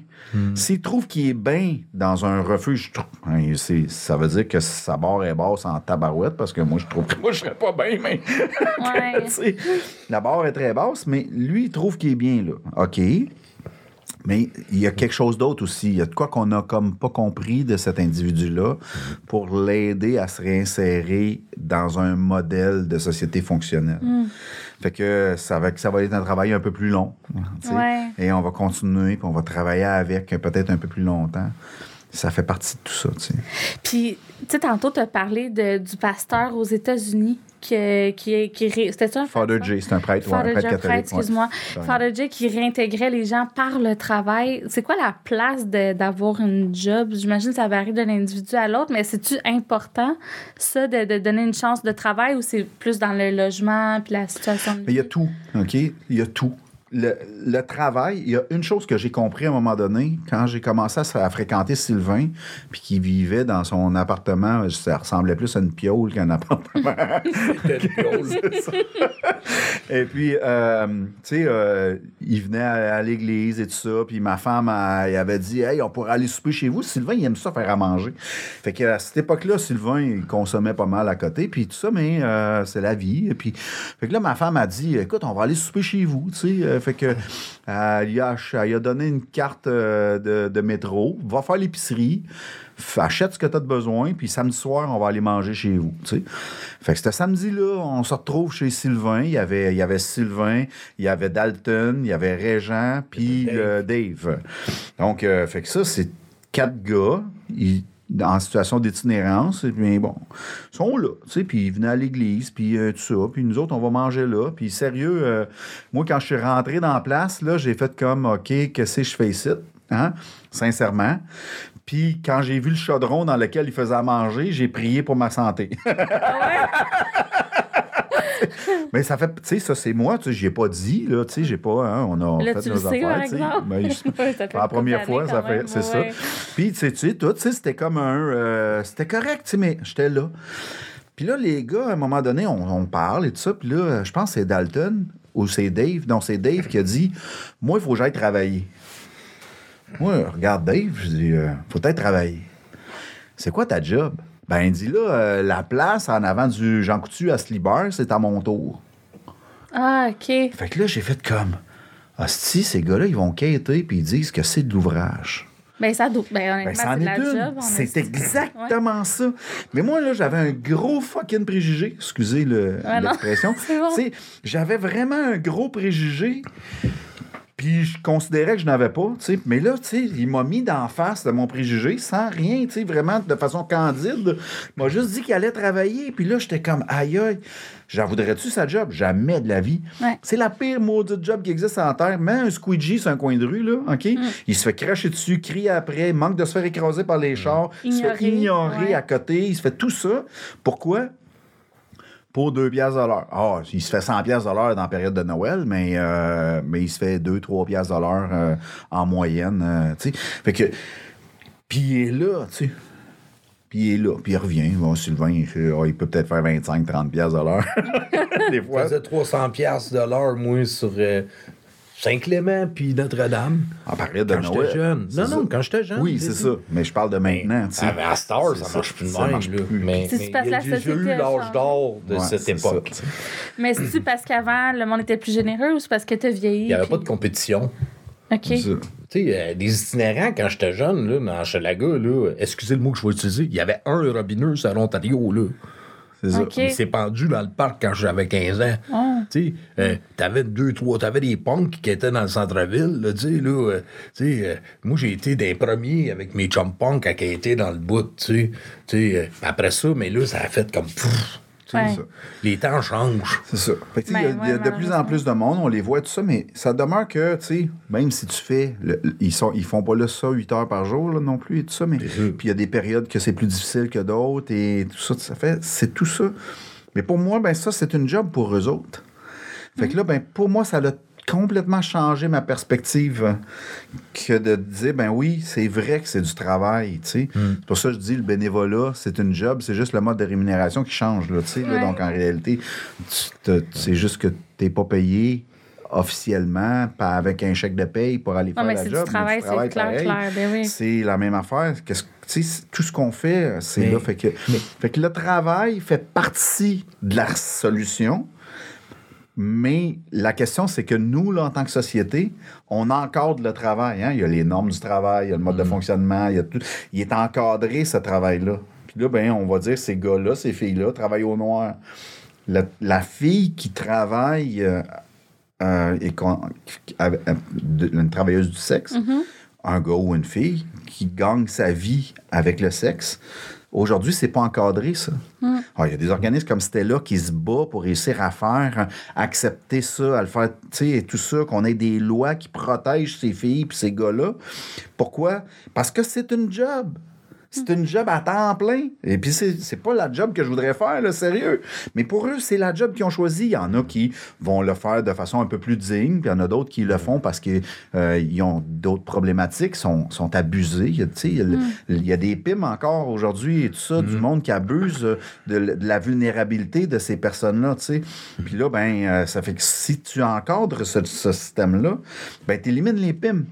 S'il trouve qu'il est bien dans un refuge, hein, ça veut dire que sa barre est basse en tabarouette parce que moi, je trouve que moi, je serais pas bien, mais. Ouais. La barre est très basse, mais lui, il trouve qu'il est bien là. OK. Mais il y a quelque chose d'autre aussi. Il y a de quoi qu'on a comme pas compris de cet individu-là pour l'aider à se réinsérer dans un modèle de société fonctionnelle. Fait que ça va, ça va être un travail un peu plus long. Ouais. Et on va continuer, puis on va travailler avec peut-être un peu plus longtemps. Ça fait partie de tout ça. Puis, tu sais, tantôt, tu as parlé de, du pasteur aux États-Unis qui, qui, qui ré- C'était ça un Father? J, c'est un prêtre, ouais, un Father prêtre J, catholique. prêtre, excuse-moi. Ouais. Father J qui réintégrait les gens par le travail. C'est quoi la place de- d'avoir une job? J'imagine que ça varie d'un individu à l'autre, mais c'est-tu important, ça, de, de donner une chance de travail ou c'est plus dans le logement puis la situation de il y a tout, OK? Il y a tout. Le, le travail, il y a une chose que j'ai compris à un moment donné, quand j'ai commencé à, à fréquenter Sylvain, puis qu'il vivait dans son appartement, ça ressemblait plus à une piole qu'un appartement. Et puis, euh, tu sais, euh, il venait à, à l'église et tout ça, puis ma femme, elle, elle avait dit, hey, on pourrait aller souper chez vous. Sylvain, il aime ça faire à manger. Fait qu'à cette époque-là, Sylvain, il consommait pas mal à côté, puis tout ça, mais euh, c'est la vie. Et puis, fait que là, ma femme a dit, écoute, on va aller souper chez vous, tu sais. Euh, fait que, euh, elle, lui a, elle a donné une carte euh, de, de métro, va faire l'épicerie, achète ce que tu as de besoin, puis samedi soir, on va aller manger chez vous, tu sais. Fait que ce samedi-là, on se retrouve chez Sylvain. Il y avait, il y avait Sylvain, il y avait Dalton, il y avait Régent, puis Dave. euh, Dave. Donc, euh, fait que ça, c'est quatre gars. Ils- en situation d'itinérance, mais bon, ils sont là, tu sais, puis ils venaient à l'église, puis euh, tout ça, puis nous autres, on va manger là, puis sérieux, euh, moi, quand je suis rentré dans la place, là, j'ai fait comme, OK, qu'est-ce que je fais ici, hein, sincèrement, puis quand j'ai vu le chaudron dans lequel il faisait à manger, j'ai prié pour ma santé. Mais ça fait, tu sais, ça c'est moi, tu sais, j'y ai pas dit, là, tu sais, j'ai pas, hein, on a Là, fait tu nos sais, affaires, tu sais. Ben, je- Ouais, ça fait la première fois, ça fait, c'est ça. Puis, tu sais, tu sais, tout, tu sais, c'était comme un, euh, c'était correct, tu sais, mais j'étais là. Puis là, les gars, à un moment donné, on, on parle et tout ça, puis là, je pense que c'est Dalton ou c'est Dave, non, c'est Dave qui a dit, moi, il faut que j'aille travailler. Moi, regarde Dave, je dis, euh, faut peut-être travailler. C'est quoi ta job? Ben, il dit là, euh, la place en avant du Jean Coutu à Sliber, c'est à mon tour. Ah, OK. Fait que là, j'ai fait comme. Hostie, ces gars-là, ils vont quêter puis ils disent que c'est de l'ouvrage. Ben, ça doit. Ben, Ben, c'est de la est une. job. on C'est exactement ça. Mais moi, là, j'avais un gros fucking préjugé. Excusez le- Ouais, non. l'expression. Bon. Sais, J'avais vraiment un gros préjugé. Puis je considérais que je n'avais pas, tu sais. Mais là, tu sais, il m'a mis d'en face de mon préjugé sans rien, tu sais, vraiment de façon candide. Il m'a juste dit qu'il allait travailler. Puis là, j'étais comme, aïe, aïe, j'en voudrais-tu sa job? Jamais de la vie. Ouais. C'est la pire maudite job qui existe en terre. Mets un squeegee sur un coin de rue, là, OK? Mm. Il se fait cracher dessus, crie après, manque de se faire écraser par les chars, il se fait Ignorer, ignorer ouais. à côté, il se fait tout ça. Pourquoi? Pour 2 piastres de l'heure. Ah, il se fait 100 piastres de l'heure dans la période de Noël, mais, euh, mais il se fait 2-3 piastres de l'heure euh, en moyenne, euh, tu sais. Fait que... Puis il est là, tu sais. Puis il est là, puis il revient. Bon, Sylvain, il, ah, il peut peut-être faire 25-30 piastres de l'heure. Des Je fois. faisais 300 pièces de l'heure, moi, sur euh, Saint-Clément puis Notre-Dame. En période de Quand j'étais Noël. jeune. C'est Non, ça. non, quand j'étais jeune. Oui, c'est ça. Mais je parle de maintenant, tu sais. Ah, mais à cette heure, ça ça. marche plus de Ça même. marche plus. Mais, la société eu l'âge d'or de Ouais, cette époque. ça. Mais c'est-tu parce qu'avant, le monde était plus généreux ou c'est parce que t'as vieilli? Il n'y avait puis- pas de compétition. OK. Tu sais, euh, des itinérants, quand j'étais jeune, là, dans Chalaga, là, excusez le mot que je vais utiliser, il y avait un robineux à l'Ontario, là. C'est ça. OK. Il s'est pendu dans le parc quand j'avais 15 ans. Ah. Tu sais, euh, t'avais deux, trois, t'avais des punks qui étaient dans le centre-ville, là, tu sais, là. euh, euh, moi, j'ai été des premiers avec mes chum punks quand ils étaient dans le bout, tu sais. Tu sais, euh, après ça, mais là, ça a fait comme... Ouais. ça. Les temps changent. C'est ça. Fait que, tu sais, il y a, Ben, y a de plus en plus de monde, on les voit, tout ça, mais ça demeure que, tu sais, même si tu fais, le- ils, sont, ils font pas là ça 8 heures par jour là, non plus et tout ça, mais puis il y a des périodes que c'est plus difficile que d'autres et tout ça, ça fait, c'est tout ça. Mais pour moi, ben ça, c'est une job pour eux autres. Fait que là, ben pour moi, ça a complètement changé ma perspective que de dire, ben oui, c'est vrai que c'est du travail, tu sais. C'est pour ça que je dis, le bénévolat, c'est une job, c'est juste le mode de rémunération qui change, là, tu sais. là. Donc, en réalité, c'est juste que tu n'es pas payé officiellement, pas avec un chèque de paye pour aller Non, faire mais la c'est job. du travail, c'est clair, clair. Ben oui. C'est la même affaire. Qu'est-ce- tu sais, tout ce qu'on fait, c'est là. Fait que, fait que le travail fait partie de la solution. Mais la question, c'est que nous, là, en tant que société, on encadre le travail. hein. Il y a les normes du travail, il y a le mode de fonctionnement, il y a tout. Il est encadré, ce travail-là. Puis là, ben, on va dire, ces gars-là, ces filles-là, travaillent au noir. La, la fille qui travaille euh, euh, et avec- euh, une travailleuse du sexe, un gars ou une fille qui gagne sa vie avec le sexe. Aujourd'hui, c'est pas encadré, ça. Ah, Il y a des organismes comme Stella qui se battent pour réussir à faire, à accepter ça, à le faire, tu sais, et tout ça, qu'on ait des lois qui protègent ces filles puis ces gars-là. Pourquoi? Parce que c'est une job. C'est une job à temps plein. Et puis, c'est c'est pas la job que je voudrais faire, là, sérieux. Mais pour eux, c'est la job qu'ils ont choisi. Il y en a qui vont le faire de façon un peu plus digne, puis il y en a d'autres qui le font parce qu'ils ont d'autres problématiques, sont, sont abusés. Il y a, tu sais, il y a le- il y a des pimes encore aujourd'hui et tout ça, du monde qui abuse euh, de la vulnérabilité de ces personnes-là, tu sais. Puis là, ben, euh, ça fait que si tu encadres ce, ce système-là, ben, tu élimines les pimes.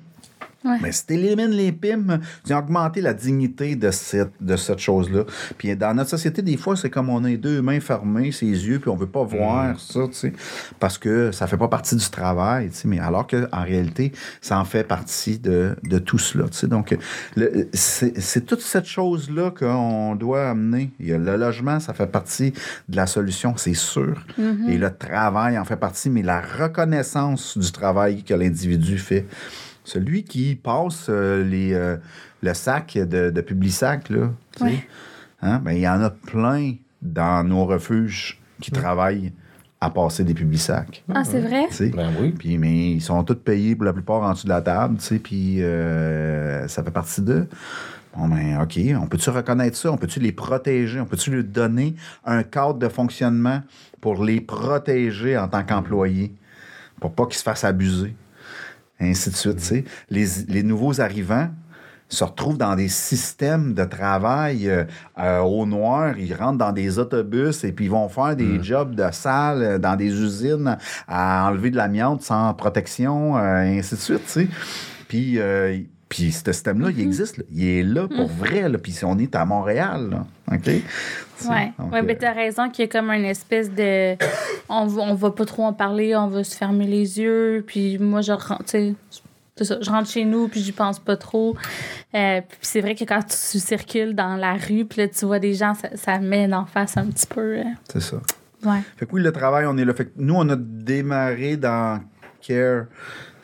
Ouais. Mais si tu élimines les pimes, tu as augmenté la dignité de cette, de cette chose-là. Puis dans notre société, des fois, c'est comme on a les deux mains fermées, ses yeux, puis on veut pas voir ça, tu sais, parce que ça fait pas partie du travail, tu sais, mais alors qu'en réalité, ça en fait partie de, de tout cela, tu sais. Donc, le- c'est c'est toute cette chose-là qu'on doit amener. Il y a le logement, ça fait partie de la solution, c'est sûr. Et le travail en fait partie, mais la reconnaissance du travail que l'individu fait. Celui qui passe euh, les, euh, le sac de, de Publisac, là, tu sais, Ouais. hein, ben, il y en a plein dans nos refuges qui travaillent à passer des Publisacs. Ah, c'est vrai? Ben oui. Puis, mais ils sont tous payés pour la plupart en dessous de la table, tu sais, puis euh, ça fait partie d'eux. Bon, ben, OK, on peut-tu reconnaître ça? On peut-tu les protéger? On peut-tu lui donner un cadre de fonctionnement pour les protéger en tant qu'employés, pour pas qu'ils se fassent abuser? Ainsi de suite. tu sais. Les, les nouveaux arrivants se retrouvent dans des systèmes de travail euh, euh, au noir. Ils rentrent dans des autobus et puis ils vont faire des jobs de salle euh, dans des usines à enlever de l'amiante sans protection, euh, et ainsi de suite. tu sais. Puis, euh, puis ce système-là, il existe. là. Il est là pour vrai. Là. Puis on est à Montréal. là. OK? Tu sais, Ouais, donc, ouais euh, mais t'as raison qu'il y a comme une espèce de. On, on va pas trop en parler, on va se fermer les yeux, puis moi, je tu ça, je rentre chez nous, puis j'y pense pas trop. Euh, puis c'est vrai que quand tu circules dans la rue, puis là, tu vois des gens, ça, ça met en face un petit peu. euh, c'est ça. ouais. Fait que oui, le travail, on est là. Fait que nous, on a démarré dans Care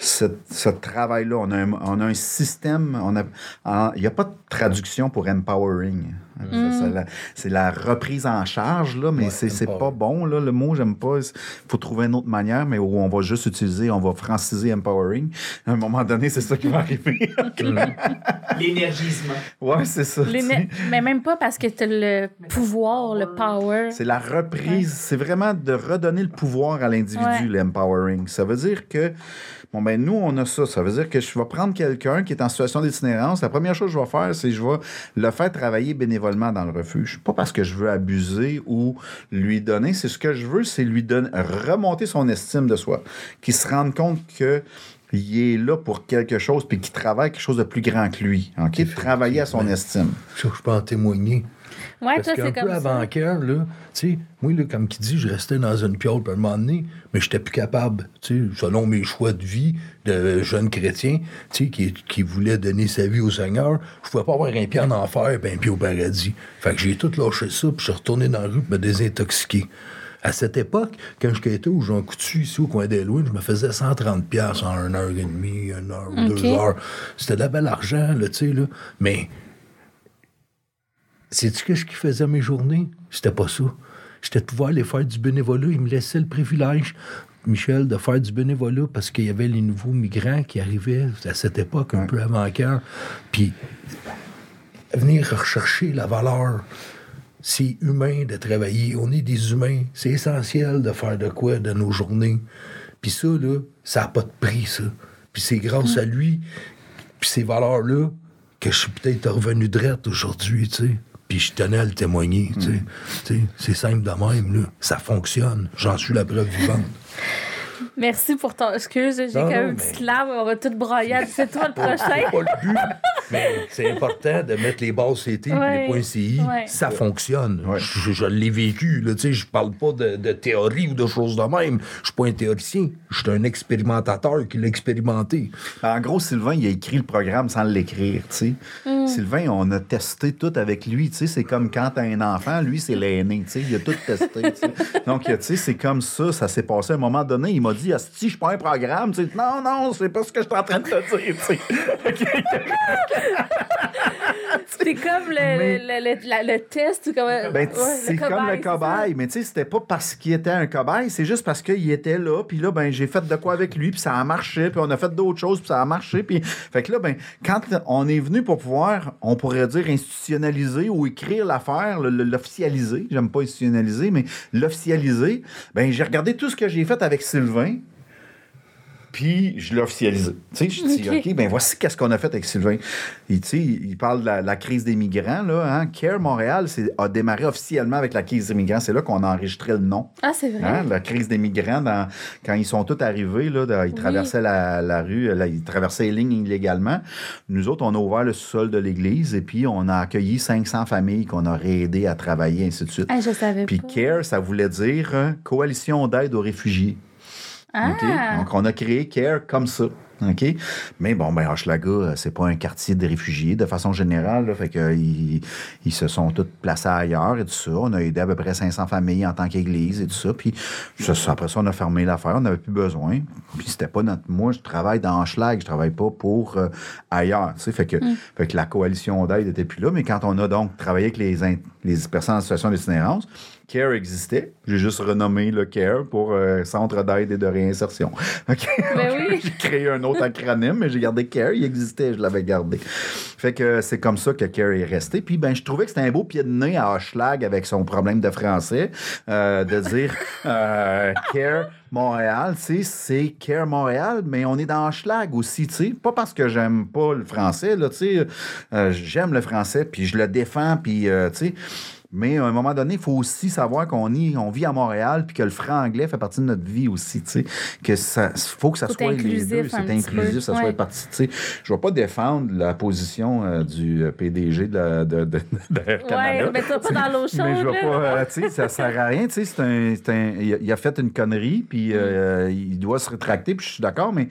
ce, ce travail-là. On, a un- on a un système. on a- en- Il n'y a pas de traduction pour empowering. C'est la- C'est la reprise en charge, là, mais Ouais, c'est c'est pas empower. bon. Là, le mot, j'aime pas. Il faut trouver une autre manière, mais où on va juste utiliser, on va franciser empowering. À un moment donné, c'est ça qui va arriver. L'énergisme. ouais, c'est ça. Tu Mais même pas parce que t'as le pouvoir, le power. C'est la reprise. C'est vraiment de redonner le pouvoir à l'individu, Ouais. l'empowering. Ça veut dire que, bon, ben, nous, on a ça. Ça veut dire que je vais prendre quelqu'un qui est en situation d'itinérance. La première chose que je vais faire, c'est que je vais le faire travailler bénévolement dans le refuge. Pas parce que je veux abuser ou lui donner. C'est ce que je veux, c'est lui donner, remonter son estime de soi. Qu'il se rende compte que. Il est là pour quelque chose, puis qu'il travaille quelque chose de plus grand que lui. OK? Travailler à son estime. Je peux en témoigner. Ouais, Parce qu'un peu avant cœur, là, tu sais, moi, là, comme qui dit, je restais dans une piole, à un moment donné, mais j'étais plus capable, tu sais, selon mes choix de vie de jeune chrétien, tu sais, qui, qui voulait donner sa vie au Seigneur, je pouvais pas avoir un pied en enfer et un pied au paradis. Fait que j'ai tout lâché ça, puis je suis retourné dans la rue pour me désintoxiquer. À cette époque, quand je quittais au Jean Coutu, ici au coin d'Halloween, je me faisais 130 pièces en une heure et demie, une heure ou Ok. deux heures. C'était de la belle argent, là, tu sais, là. Mais Sais-tu qu'est-ce qui faisait mes journées? C'était pas ça. j'étais de pouvoir aller faire du bénévolat. Il me laissait le privilège, Michel, de faire du bénévolat parce qu'il y avait les nouveaux migrants qui arrivaient à cette époque, un peu avant cœur. Puis venir rechercher la valeur. C'est humain de travailler. On est des humains. C'est essentiel de faire de quoi de nos journées. Puis ça, là, ça n'a pas de prix, ça. Puis c'est grâce à lui, puis ces valeurs-là, que je suis peut-être revenu drette aujourd'hui, tu sais. Puis je tenais à le témoigner, sais, C'est simple de même, là. Ça fonctionne. J'en suis la preuve vivante. Merci pour ton excuse. J'ai Non, quand même non, une petite mais- larme. On va tout broyer. C'est toi le prochain. C'est pas le but, mais c'est important de mettre les bases CT et Ouais. les points CI. Ouais. Ça fonctionne. Ouais. Je, je l'ai vécu. Là, tu sais, je parle pas de, de théorie ou de choses de même. Je suis pas un théoricien. Je suis un expérimentateur qui l'a expérimenté. En gros, Sylvain, il a écrit le programme sans l'écrire, tu sais. Mm. Sylvain, on a testé tout avec lui, tu sais. C'est comme quand t'as un enfant, lui, c'est l'aîné, tu sais. Il a tout testé, tu. Donc, tu sais, c'est comme ça, ça s'est passé à un moment donné. Il m'a dit, si je suis pas un programme, tu sais. Non, non, c'est pas ce que je suis en train de te dire, tu sais. C'est comme le, Mais- le, le- test. ou Comme, Ben, ouais, c'est comme le cobaye, mais tu sais, c'était pas parce qu'il était un cobaye, c'est juste parce qu'il était là, puis là, ben, j'ai fait de quoi avec lui, puis ça a marché, puis on a fait d'autres choses, puis ça a marché, puis... Fait que là, ben, quand on est venu pour pouvoir, on pourrait dire institutionnaliser ou écrire l'affaire, l'officialiser, j'aime pas institutionnaliser, mais l'officialiser, ben, j'ai regardé tout ce que j'ai fait avec Sylvain, puis je l'ai officialisé. Tu sais, je dis, Ok. Ben voici qu'est-ce qu'on a fait avec Sylvain. Il, tu sais, il parle de la, la crise des migrants, là. Hein? Care Montréal a démarré officiellement avec la crise des migrants. C'est là qu'on a enregistré le nom. Ah, c'est vrai. Hein? La crise des migrants, dans- quand ils sont tous arrivés, là, dans- ils traversaient la, la rue, là, ils traversaient les lignes illégalement. Nous autres, on a ouvert le sol de l'église et puis on a accueilli 500 familles qu'on aurait aidé à travailler, ainsi de suite. Ah, je savais Puis pas. CARE, ça voulait dire euh, Coalition d'aide aux réfugiés. Ah? Donc, on a créé CARE comme ça. OK? Mais bon, ben, Hochelaga, euh, c'est pas un quartier de réfugiés de façon générale. là. fait que, ils, ils se sont tous placés ailleurs et tout ça. On a aidé à peu près 500 familles en tant qu'église et tout ça. Puis ça, après ça, on a fermé l'affaire. On n'avait plus besoin. Puis c'était pas notre. Moi, je travaille dans Hochelag. Je travaille pas pour euh, ailleurs. tu sais. Fait que, fait que la coalition d'aide était plus là. Mais quand on a donc travaillé avec les, les personnes en situation d'itinérance, CARE existait. J'ai juste renommé le CARE pour euh, Centre d'aide et de réinsertion. OK? Ben oui. J'ai créé un autre acronyme, mais j'ai gardé CARE. Il existait, je l'avais gardé. Fait que c'est comme ça que CARE est resté. Puis ben, je trouvais que c'était un beau pied de nez à Hochelag avec son problème de français, euh, de dire euh, CARE Montréal, tu sais, c'est CARE Montréal, mais on est dans Hochelag aussi, tu sais. Pas parce que j'aime pas le français, là, tu sais. Euh, j'aime le français, puis je le défends, puis, euh, tu sais. Mais à un moment donné, il faut aussi savoir qu'on y- on vit à Montréal puis que le franc-anglais fait partie de notre vie aussi, tu sais. Que ça faut que ça Faut soit les inclusif deux, c'est inclusif, ça ouais. soit partie, tu sais. Je vais pas défendre la position euh, du euh, PDG de, la- de, de, d'Air Canada. Ouais, mais pas dans l'eau chaude. Mais je vais pas, euh, tu sais, ça sert à rien, tu sais, c'est un, c'est un- il, a, il a fait une connerie, puis euh, il doit se rétracter, puis je suis d'accord, mais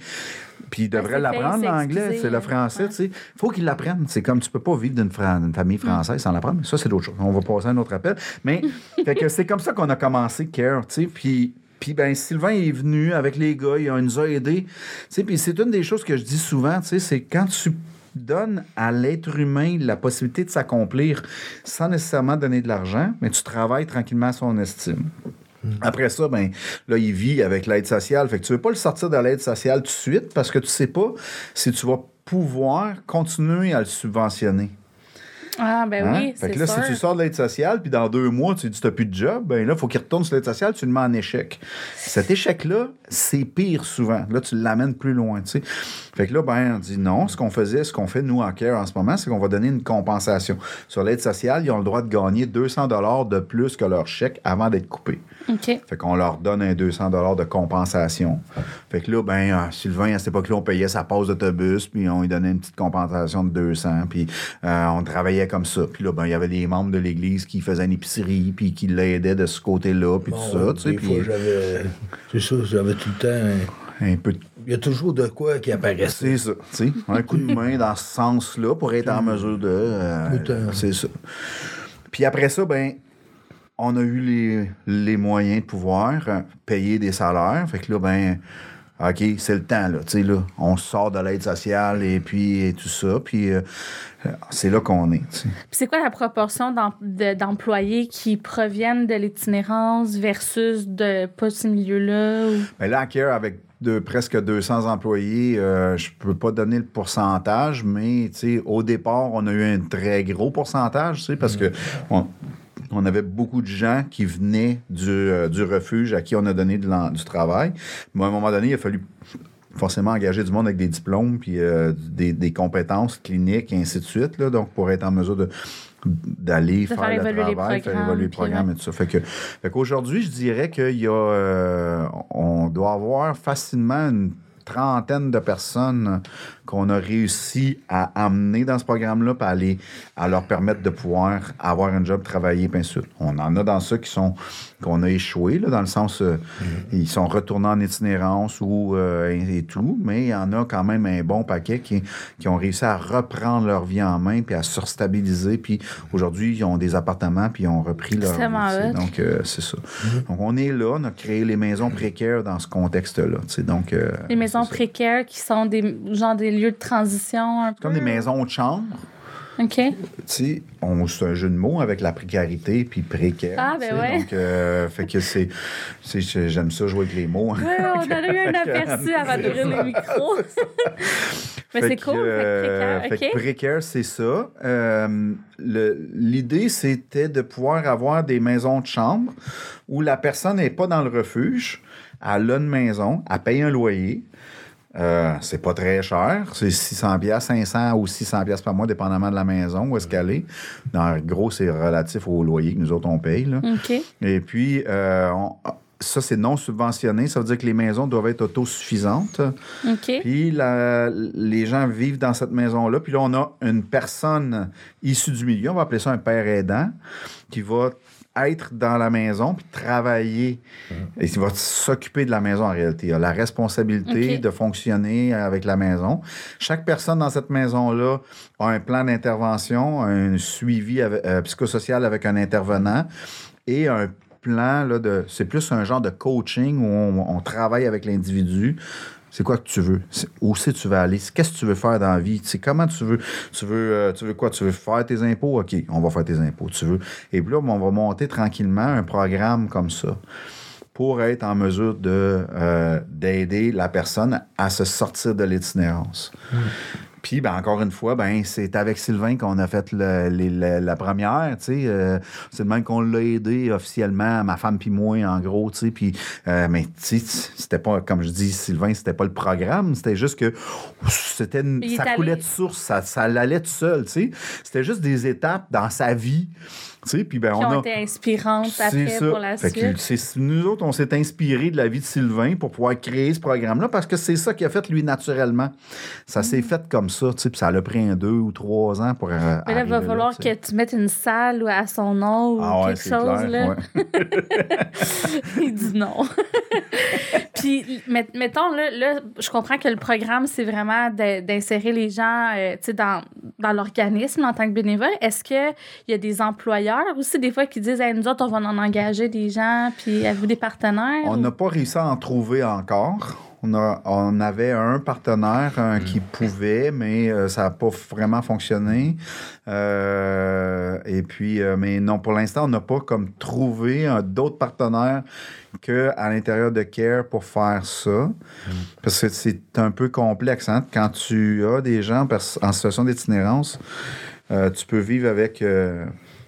puis il devrait c'est l'apprendre l'anglais, c'est le français, ouais. tu sais. faut qu'il l'apprenne. C'est comme tu peux pas vivre d'une fra- famille française sans l'apprendre. Ça, c'est d'autre chose. On va passer à un autre appel. Mais fait que c'est comme ça qu'on a commencé Care, tu sais, puis puis ben Sylvain est venu avec les gars, il nous a aidés. Tu sais, puis c'est une des choses que je dis souvent, tu sais, c'est quand tu donnes à l'être humain la possibilité de s'accomplir sans nécessairement donner de l'argent, mais tu travailles tranquillement à son estime. Après ça, ben là, il vit avec l'aide sociale. Fait que tu veux pas le sortir de l'aide sociale tout de suite parce que tu sais pas si tu vas pouvoir continuer à le subventionner. Ah, ben Hein? oui, fait que là, sûr. si tu sors de l'aide sociale, puis dans deux mois, tu dis tu n'as plus de job, ben là, il faut qu'il retourne sur l'aide sociale, tu le mets en échec. Cet échec-là, c'est pire souvent. Là, tu l'amènes plus loin, tu sais. Fait que là, ben, on dit non. Ce qu'on faisait, ce qu'on fait, nous, en CARE en ce moment, c'est qu'on va donner une compensation. Sur l'aide sociale, ils ont le droit de gagner 200 de plus que leur chèque avant d'être coupés. OK. Fait qu'on leur donne un 200 de compensation. Fait que là, ben, euh, Sylvain, à cette époque-là, on payait sa passe d'autobus, puis on lui donnait une petite compensation de 200, puis euh, on travaillait comme ça. Puis là, ben, il y avait des membres de l'Église qui faisaient une épicerie, puis qui l'aidaient de ce côté-là, puis tout ça, tu sais. Puis. C'est ça, j'avais tout le temps. un- peu. Il y a toujours de quoi qui apparaissait. C'est ça, tu sais. Un coup de main dans ce sens-là pour être en mesure de... euh, c'est ça. Puis après ça, ben, on a eu les, les moyens de pouvoir euh, payer des salaires. Fait que là, ben, OK, c'est le temps, là. Tu sais, là, on sort de l'aide sociale et puis et tout ça. Puis euh, c'est là qu'on est. tu sais. Puis c'est quoi la proportion d'em- de- d'employés qui proviennent de l'itinérance versus de pas ce milieu-là? ou- Mais là, à Care, avec de, presque 200 employés, euh, je peux pas donner le pourcentage, mais tu sais, au départ, on a eu un très gros pourcentage, tu sais, parce que on, on avait beaucoup de gens qui venaient du, euh, du refuge à qui on a donné de du travail. Mais à un moment donné, il a fallu forcément engager du monde avec des diplômes puis euh, des, des compétences cliniques et ainsi de suite, là, donc pour être en mesure de d'aller faire faire, le travail, faire évoluer le programme ouais. et tout ça. Fait que, fait qu'aujourd'hui, je dirais qu'il y a, euh, on doit avoir facilement une trentaine de personnes qu'on a réussi à amener dans ce programme-là, puis à, les- à leur permettre de pouvoir avoir un job, travailler, puis ainsi. On en a dans ceux qui sont qu'on a échoué, là, dans le sens euh, ils sont retournés en itinérance ou euh, et, tout, mais il y en a quand même un bon paquet qui, qui ont réussi à reprendre leur vie en main puis à se stabiliser, puis aujourd'hui ils ont des appartements puis ils ont repris leur vie. Donc euh, c'est ça. Donc on est là, on a créé les maisons précaires dans ce contexte-là. Donc euh, Les maisons précaires qui sont des genre des lieux de transition un peu. comme des maisons de chambre. OK. Tu sais, on c'est un jeu de mots avec la précarité puis précaire. Ah, ben ouais. Donc, euh, fait que c'est, j'aime ça jouer avec les mots. hein. Oui, on a eu un aperçu avant d'ouvrir le micro. Mais c'est cool, fait que euh, précaire, fait que OK? précaire, c'est ça. Euh, L'idée, c'était de pouvoir avoir des maisons de chambre où la personne n'est pas dans le refuge, elle a une maison, elle paye un loyer. Euh, c'est pas très cher, c'est 600 pièces, 500 ou 600 pièces par mois, dépendamment de la maison où est-ce qu'elle est. En gros, c'est relatif au loyer que nous autres on paye. Là. Et puis, euh, on- ça, c'est non subventionné. Ça veut dire que les maisons doivent être autosuffisantes. Puis la- les gens vivent dans cette maison-là. Puis là, on a une personne issue du milieu, on va appeler ça un père aidant, qui va être dans la maison puis travailler et qui va s'occuper de la maison en réalité. Il a la responsabilité de fonctionner avec la maison. Chaque personne dans cette maison-là a un plan d'intervention, un suivi avec- euh, psychosocial avec un intervenant et un plan là, de c'est plus un genre de coaching où on, on travaille avec l'individu c'est quoi que tu veux? Où c'est tu veux aller? Qu'est-ce que tu veux faire dans la vie? Comment tu veux? Tu veux, euh, tu veux quoi? Tu veux faire tes impôts? OK, on va faire tes impôts. Tu veux. Et puis là, on va monter tranquillement un programme comme ça pour être en mesure euh, d'aider la personne à se sortir de l'itinérance. Puis, ben, encore une fois, ben, c'est avec Sylvain qu'on a fait le- les- la, la première, tu sais. euh, c'est le même qu'on l'a aidé officiellement, ma femme puis moi, en gros, tu sais. Puis, euh, mais, tu sais, c'était pas, comme je dis, Sylvain, c'était pas le programme. C'était juste que c'était ça allé- coulait de source, ça, ça l'allait tout seul, tu sais. C'était juste des étapes dans sa vie, sais. Puis, ben, Qui on ont a... été inspirantes après ça. pour la Fait suite. nous autres, on s'est inspiré de la vie de Sylvain pour pouvoir créer ce programme-là parce que c'est ça qu'il a fait lui naturellement. Ça Mm. s'est fait comme ça, tu sais, puis ça a pris un deux ou trois ans pour. euh, Mais là, il va falloir sais. que tu mettes une salle à son nom ou Ah ouais, quelque chose. clair, là. ouais. il dit non. Puis, met- mettons, là, là, je comprends que le programme, c'est vraiment d'insérer les gens euh, tu sais, dans, dans l'organisme en tant que bénévole. Est-ce qu'il y a des employeurs aussi, des fois, qui disent hey, nous autres, on va en engager des gens, puis avez-vous des partenaires? On ou- n'a pas réussi à en trouver encore. On, a- on avait un partenaire qui pouvait, mais euh, ça n'a pas vraiment fonctionné. Euh, et puis, euh, mais non, pour l'instant, on n'a pas comme trouvé d'autres partenaires qu'à l'intérieur de Care pour faire ça. Parce que c'est un peu complexe. Hein? Quand tu as des gens en situation d'itinérance, euh, tu peux vivre avec, euh,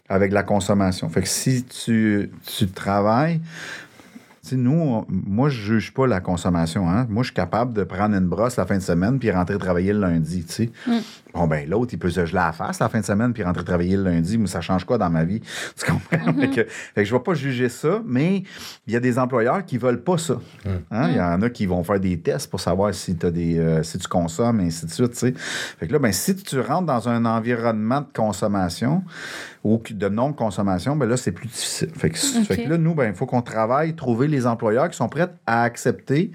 avec la consommation. Fait que si tu, tu travailles, tu sais, nous, moi, je juge pas la consommation. Hein? Moi, je suis capable de prendre une brosse la fin de semaine puis rentrer travailler le lundi. sais. Bon, ben l'autre, il peut se geler la face la fin de semaine puis rentrer travailler le lundi, mais ça change quoi dans ma vie? Tu comprends? fait, que, fait que je vais pas juger ça, mais il y a des employeurs qui veulent pas ça. Hein? Il y en a qui vont faire des tests pour savoir si, as des, euh, si tu consommes, et ainsi de suite. Fait que là, ben, si tu rentres dans un environnement de consommation ou de non-consommation, ben là, c'est plus difficile. Fait que, fait que là, nous, ben, il faut qu'on travaille, trouver les employeurs qui sont prêts à accepter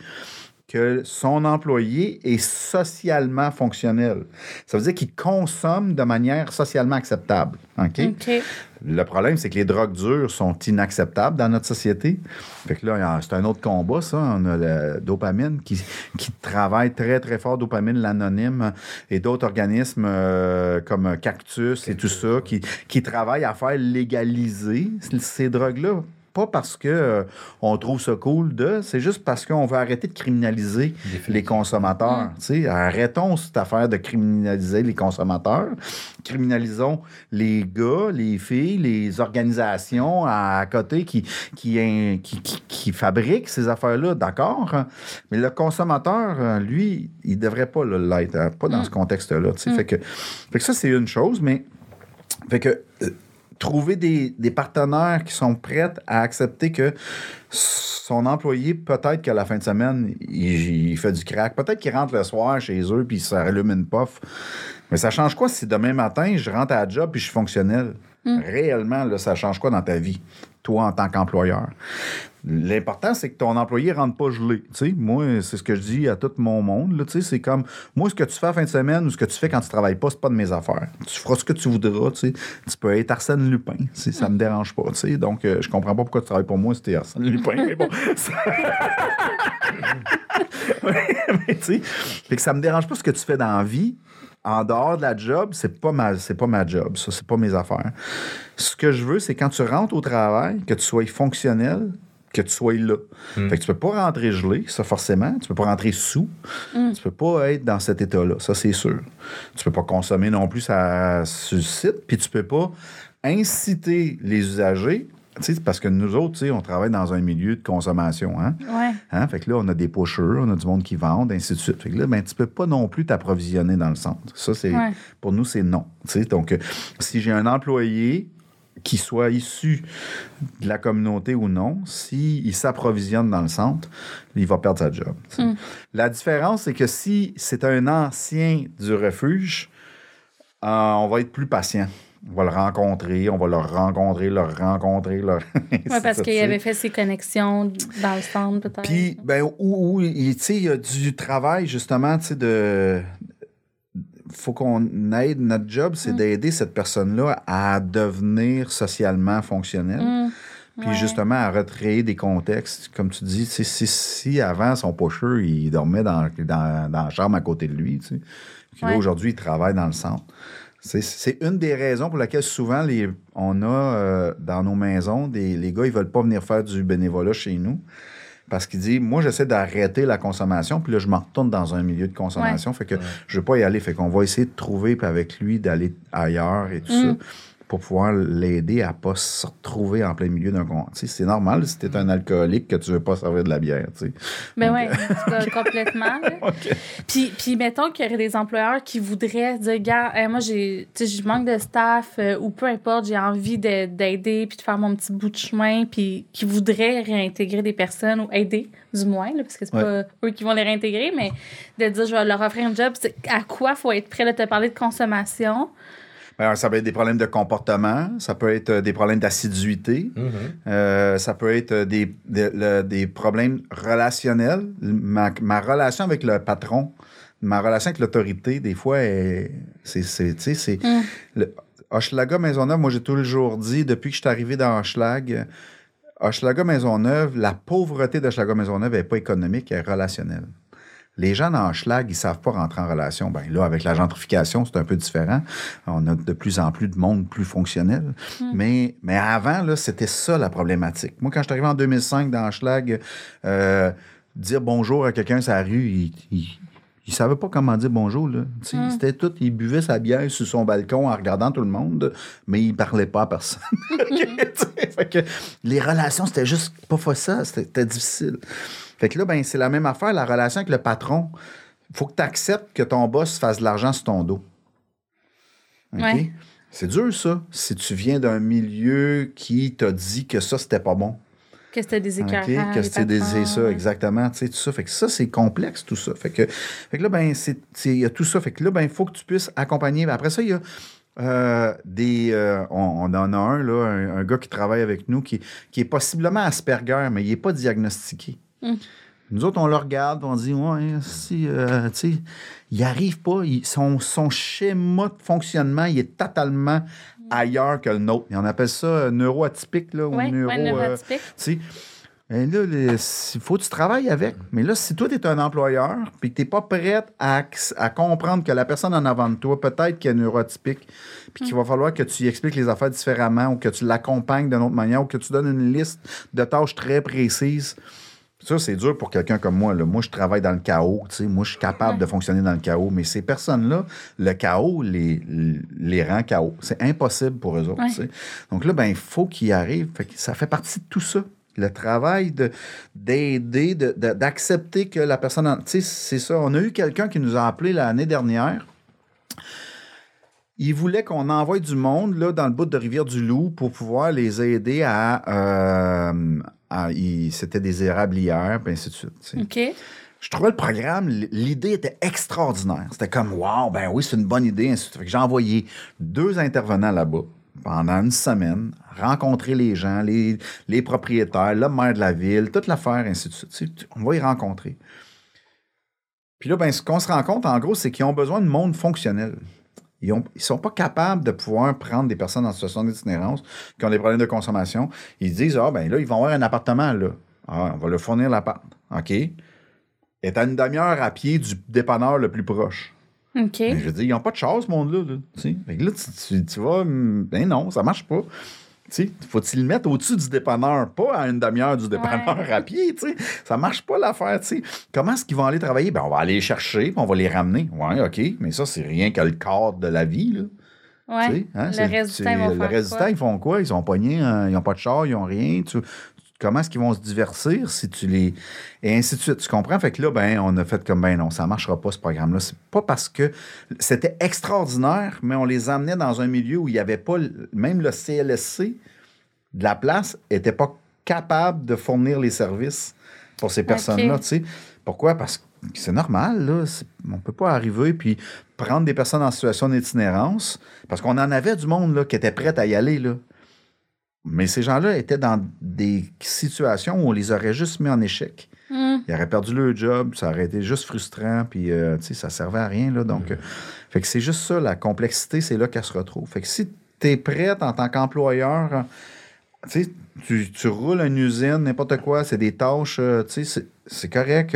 que son employé est socialement fonctionnel. Ça veut dire qu'il consomme de manière socialement acceptable. OK? OK. Le problème, c'est que les drogues dures sont inacceptables dans notre société. Fait que là, c'est un autre combat, ça. On a la dopamine qui, qui travaille très, très fort, dopamine, l'anonyme et d'autres organismes euh, comme Cactus et tout ça qui, qui travaillent à faire légaliser ces drogues-là. Pas parce que euh, on trouve ça cool de, c'est juste parce qu'on veut arrêter de criminaliser les consommateurs. Tu sais, Arrêtons cette affaire de criminaliser les consommateurs. Criminalisons les gars, les filles, les organisations à côté qui, qui, qui, qui- qui fabriquent ces affaires-là, d'accord? hein. Mais le consommateur, euh, lui, il devrait pas l'être, hein, pas dans ce contexte-là. tu sais. Fait, que, fait que ça, c'est une chose, mais fait que euh, trouver des, des partenaires qui sont prêts à accepter que son employé, peut-être qu'à la fin de semaine, il, il fait du crack. Peut-être qu'il rentre le soir chez eux puis il s'allume une puff. Mais ça change quoi si demain matin, je rentre à la job puis je suis fonctionnel? Réellement, là, ça change quoi dans ta vie, toi, en tant qu'employeur? L'important, c'est que ton employé ne rentre pas gelé. Tu moi, c'est ce que je dis à tout mon monde. tu c'est comme, moi, ce que tu fais à la fin de semaine ou ce que tu fais quand tu travailles pas, c'est pas de mes affaires. Tu feras ce que tu voudras. Tu. Tu peux être Arsène Lupin. Ça me dérange pas. Tu. Donc, euh, je comprends pas pourquoi tu travailles pour moi si t'es Arsène Lupin. mais bon, ça- mais tu sais, ça me dérange pas ce que tu fais dans la vie. En dehors de la job, c'est pas ma, c'est pas ma job, ça, c'est pas mes affaires. Ce que je veux, c'est quand tu rentres au travail, que tu sois fonctionnel, que tu sois là. Fait que tu peux pas rentrer gelé, ça forcément. Tu peux pas rentrer sous. Tu peux pas être dans cet état-là, ça c'est sûr. Tu peux pas consommer non plus ça, site, puis tu peux pas inciter les usagers. tu sais, Parce que nous autres, tu sais, on travaille dans un milieu de consommation. Hein? Ouais. Hein? Fait que là, on a des pushers, on a du monde qui vendent, ainsi de suite. Fait que là, ben, tu peux pas non plus t'approvisionner dans le centre. Ça, c'est Ouais. pour nous, c'est non. Tu sais, donc, euh, si j'ai un employé qui soit issu de la communauté ou non, s'il s'approvisionne dans le centre, il va perdre sa job. sais. La différence, c'est que si c'est un ancien du refuge, euh, on va être plus patient. On va le rencontrer, on va le rencontrer, le rencontrer, le... Ouais, parce qu'il avait fait ses connexions dans le centre, peut-être. Puis, ben, où, où, il tu sais, il y a du travail, justement, tu sais, de. Faut qu'on aide. Notre job, Mm. c'est d'aider cette personne-là à devenir socialement fonctionnelle. Mm. Puis Ouais. justement, à recréer des contextes. Comme tu dis, si, si avant, son pocheur, il dormait dans, dans, dans la chambre à côté de lui, tu sais. Puis là, Ouais. aujourd'hui, il travaille dans le centre. C'est- C'est une des raisons pour laquelle souvent les, on a euh, dans nos maisons des les gars ils veulent pas venir faire du bénévolat chez nous parce qu'ils disent moi j'essaie d'arrêter la consommation puis là je me retourne dans un milieu de consommation. Fait que je veux pas y aller. Fait qu'on va essayer de trouver puis avec lui d'aller ailleurs et tout Mm. ça pour pouvoir l'aider à pas se retrouver en plein milieu d'un con- tu sais c'est normal si t'es un alcoolique que tu veux pas servir de la bière tu sais Ben Donc, ouais, en tout cas, complètement. là. OK. Puis, puis mettons qu'il y aurait des employeurs qui voudraient dire, gars, euh, moi, tu je manque de staff euh, ou peu importe, j'ai envie de- d'aider puis de faire mon petit bout de chemin, puis qui voudraient réintégrer des personnes ou aider, du moins, là, parce que c'est pas eux qui vont les réintégrer, mais de dire, je vais leur offrir un job, c'est à quoi faut être prêt, là, te parler de consommation. Ben, ça peut être des problèmes de comportement, ça peut être euh, des problèmes d'assiduité, euh, ça peut être euh, des, des, le- des problèmes relationnels. Ma, ma relation avec le patron, ma relation avec l'autorité, des fois, est- c'est. c'est- tu sais, c'est. le- Hochelaga Maisonneuve, moi, j'ai toujours dit, depuis que je suis arrivé dans Hochelag, Hochelaga Maisonneuve, la pauvreté d'Hochelaga Maisonneuve n'est pas économique, elle est relationnelle. Les gens dans Schlag, ils savent pas rentrer en relation. Ben là, avec la gentrification, c'est un peu différent. On a de plus en plus de monde plus fonctionnel. Mais, mais avant, là, c'était ça la problématique. Moi, quand je suis arrivé en 2005 dans Schlag, euh, dire bonjour à quelqu'un sur la rue, il, il, il savait pas comment dire bonjour. Là. Sais, C'était tout. Il buvait sa bière sur son balcon en regardant tout le monde, mais il parlait pas à personne. Fait que les relations, c'était juste pas ça. C'était difficile. Fait que là, ben, c'est la même affaire, la relation avec le patron. Il faut que tu acceptes que ton boss fasse de l'argent sur ton dos. Ouais. C'est dur, ça. Si tu viens d'un milieu qui t'a dit que ça, c'était pas bon. Que c'était des OK? écœurants. Que c'était des ça, exactement. Tu sais, tout ça. Fait que ça, c'est complexe, tout ça. Fait que, fait que là, ben, il y a tout ça. Fait que là, ben, il faut que tu puisses accompagner. Ben, Après ça, il y a euh, des. euh, on, on en a un, là, un, un gars qui travaille avec nous qui, qui est possiblement Asperger, mais il n'est pas diagnostiqué. Mm. Nous autres, on le regarde, on dit, ouais, si, euh, tu sais, il arrive pas, il- son, son schéma de fonctionnement, il est totalement ailleurs que le nôtre. Et on appelle ça euh, neuroatypique, là, ou neuro... ouais, euh, sais. Et là, il faut que tu travailles avec. Mais là, si toi, tu es un employeur puis que tu n'es pas prête à, à comprendre que la personne en avant de toi, peut-être qu'elle est neurotypique, puis qu'il va falloir que tu y expliques les affaires différemment ou que tu l'accompagnes d'une autre manière ou que tu donnes une liste de tâches très précises. Ça, c'est dur pour quelqu'un comme moi. Là. Moi, je travaille dans le chaos. tu sais. Moi, je suis capable de fonctionner dans le chaos. Mais ces personnes-là, le chaos les, les rend chaos. C'est impossible pour eux autres. Ouais. Donc là, ben, il faut qu'ils arrivent. Fait que ça fait partie de tout ça. Le travail de- d'aider, de- de- d'accepter que la personne. en- Tu sais, c'est ça. On a eu quelqu'un qui nous a appelé l'année dernière. Il voulait qu'on envoie du monde là, dans le bout de Rivière-du-Loup pour pouvoir les aider à. euh, C'était des érablières, puis ainsi de suite. OK. Je trouvais le programme, l'idée était extraordinaire. C'était comme, wow, ben oui, c'est une bonne idée. ainsi de suite. J'ai envoyé deux intervenants là-bas pendant une semaine, rencontrer les gens, les, les propriétaires, le maire de la ville, toute l'affaire, ainsi de suite. On va y rencontrer. Puis là, ben, ce qu'on se rend compte, en gros, c'est qu'ils ont besoin de monde fonctionnel. Ils ne sont pas capables de pouvoir prendre des personnes en situation d'itinérance qui ont des problèmes de consommation. Ils disent, ah, ben là, ils vont avoir un appartement là. Ah, on va leur fournir l'appart. OK? Est à une demi-heure à pied du dépanneur le plus proche. OK. Mais je veux dire, ils n'ont pas de chance, ce monde-là. Là, tu là, tu, tu- tu vas. hum, Ben non, ça marche pas. Sais, faut-il le mettre au-dessus du dépanneur, pas à une demi-heure du dépanneur Ouais. à pied, tu sais? Ça marche pas l'affaire, tu sais. Comment est-ce qu'ils vont aller travailler? Ben, on va aller les chercher, puis on va les ramener. Ouais, OK, mais ça, c'est rien que le cadre de la vie, là. Ouais. Hein, le reste du temps, ils vont le faire reste du quoi? temps, ils font quoi? Ils sont pognés, hein, ils n'ont pas de char, ils n'ont rien. Tu- comment est-ce qu'ils vont se divertir si tu les. Et ainsi de suite. Tu comprends? Fait que là, ben, on a fait comme, ben non, ça ne marchera pas, ce programme-là. C'est pas parce que c'était extraordinaire, mais on les emmenait dans un milieu où il n'y avait pas. Même le CLSC de la place n'était pas capable de fournir les services pour ces personnes-là. tu sais. Pourquoi? Parce que c'est normal, là. On ne peut pas arriver puis prendre des personnes en situation d'itinérance parce qu'on en avait du monde là, qui était prêt à y aller. Là. Mais ces gens-là étaient dans des situations où on les aurait juste mis en échec. Hum. Ils auraient perdu leur job, ça aurait été juste frustrant, puis euh, tu sais, ça servait à rien. Là, donc, euh, fait que c'est juste ça, la complexité, c'est là qu'elle se retrouve. Fait que si tu es prête en tant qu'employeur, tu roules une usine, n'importe quoi, c'est des tâches, euh, tu sais, c'est- c'est correct,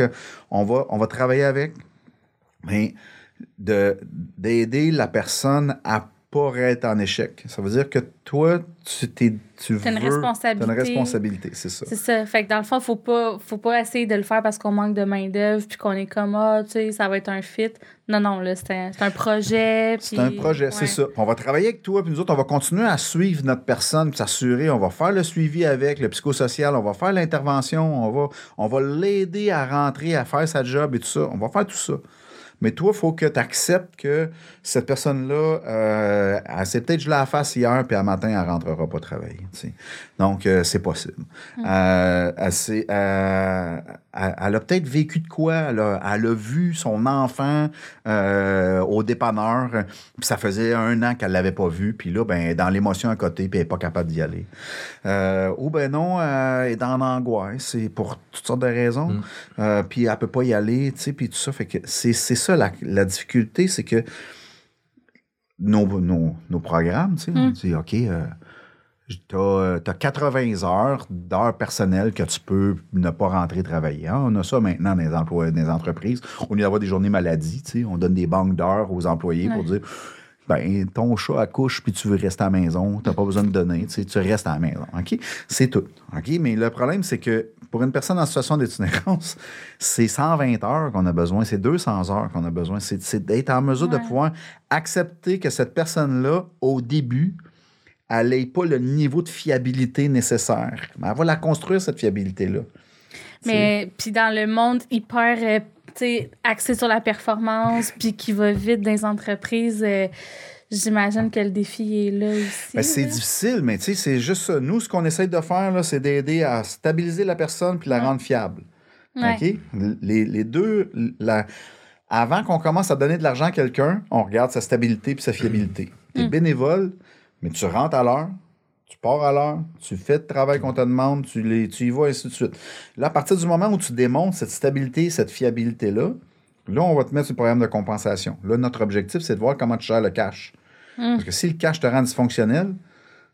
on va, on va travailler avec, mais de- d'aider la personne à pas être en échec. Ça veut dire que toi, tu, t'es, tu T'as une veux- responsabilité. une responsabilité, c'est ça. C'est ça. Fait que dans le fond, faut pas, faut pas essayer de le faire parce qu'on manque de main-d'œuvre puis qu'on est comme, ah, tu sais, ça va être un fit. Non, non, là, c'est un, c'est un projet. C'est un projet, c'est ça. On va travailler avec toi, puis nous autres, on va continuer à suivre notre personne, puis s'assurer, on va faire le suivi avec, le psychosocial, on va faire l'intervention, on va, on va l'aider à rentrer, à faire sa job et tout ça. On va faire tout ça. Mais toi, il faut que tu acceptes que cette personne-là, euh, elle s'est peut-être je la face hier, puis à matin, elle ne rentrera pas travailler. tu sais. Donc, euh, c'est possible. Euh, elle, s'est- euh, elle- elle a peut-être vécu de quoi? Elle a, elle a vu son enfant euh, au dépanneur, euh, puis ça faisait un an qu'elle ne l'avait pas vu, puis là, ben, elle est dans l'émotion à côté, puis elle n'est pas capable d'y aller. Euh, ou ben non, euh, elle est dans l'angoisse, c'est pour toutes sortes de raisons, Euh, puis elle ne peut pas y aller, tu sais, puis tout ça. Fait que c'est c'est ça la, la difficulté, c'est que nos, nos, nos programmes, tu sais, on dit, OK, euh, tu as, 80 heures d'heures personnelles que tu peux ne pas rentrer travailler. hein. On a ça maintenant dans les, emplois, dans les entreprises. Au lieu d'avoir des journées maladie, tu sais, on donne des banques d'heures aux employés pour dire ben ton chat accouche puis tu veux rester à la maison, tu n'as pas besoin de donner, tu, restes à la maison. OK? C'est tout. OK? Mais le problème, c'est que pour une personne en situation d'itinérance, c'est 120 heures qu'on a besoin, c'est 200 heures qu'on a besoin. C'est d'être en mesure de pouvoir accepter que cette personne-là, au début, elle n'ait pas le niveau de fiabilité nécessaire. Mais elle va la construire, cette fiabilité-là. Mais puis dans le monde hyper euh, axé sur la performance puis qui va vite dans les entreprises, euh, j'imagine que le défi est là aussi. Ben, c'est difficile, mais tu sais, c'est juste ça. Nous, ce qu'on essaie de faire, c'est d'aider à stabiliser la personne puis la rendre fiable. Ouais. OK? Les, les deux, la- avant qu'on commence à donner de l'argent à quelqu'un, on regarde sa stabilité puis sa fiabilité. Tu es bénévole, mais tu rentres à l'heure, pars à l'heure, tu fais le travail qu'on te demande, tu, les, tu y vas, ainsi de suite. Là, à partir du moment où tu démontres cette stabilité, cette fiabilité-là, là, on va te mettre sur le programme de compensation. Là, notre objectif, c'est de voir comment tu gères le cash. Parce que si le cash te rend dysfonctionnel,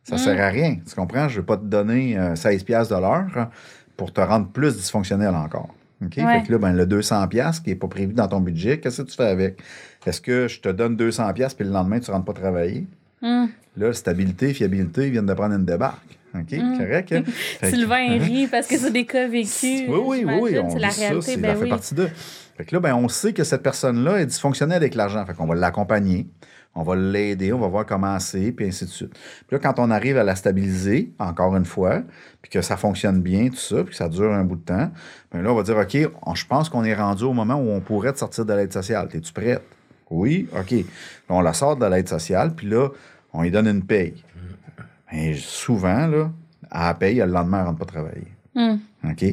ça ne sert à rien. Tu comprends? Je ne vais pas te donner euh, 16 piastres de l'heure pour te rendre plus dysfonctionnel encore. OK? Ouais. Fait que là, ben, le 200 piastres qui n'est pas prévu dans ton budget, qu'est-ce que tu fais avec? Est-ce que je te donne 200 piastres puis le lendemain, tu ne rentres pas travailler? Hum. Là, stabilité, fiabilité, ils viennent de prendre une débarque. OK? Correct? hein? Sylvain rit parce que c'est des cas vécus. oui, oui, oui, C'est la ça, réalité. c'est- ben ça fait oui. partie de. Fait que là, ben, on sait que cette personne-là est dysfonctionnelle avec l'argent. Fait qu'on va l'accompagner, on va l'aider, on va voir comment c'est, puis ainsi de suite. Puis là, quand on arrive à la stabiliser, encore une fois, puis que ça fonctionne bien, tout ça, puis que ça dure un bout de temps, ben là, on va dire, OK, on- je pense qu'on est rendu au moment où on pourrait te sortir de l'aide sociale. Es-tu prête? Oui, OK. Là, on la sort de l'aide sociale, puis là, on lui donne une paye. Mais souvent, là, à la paye, le lendemain, elle ne rentre pas travailler. Hum. OK?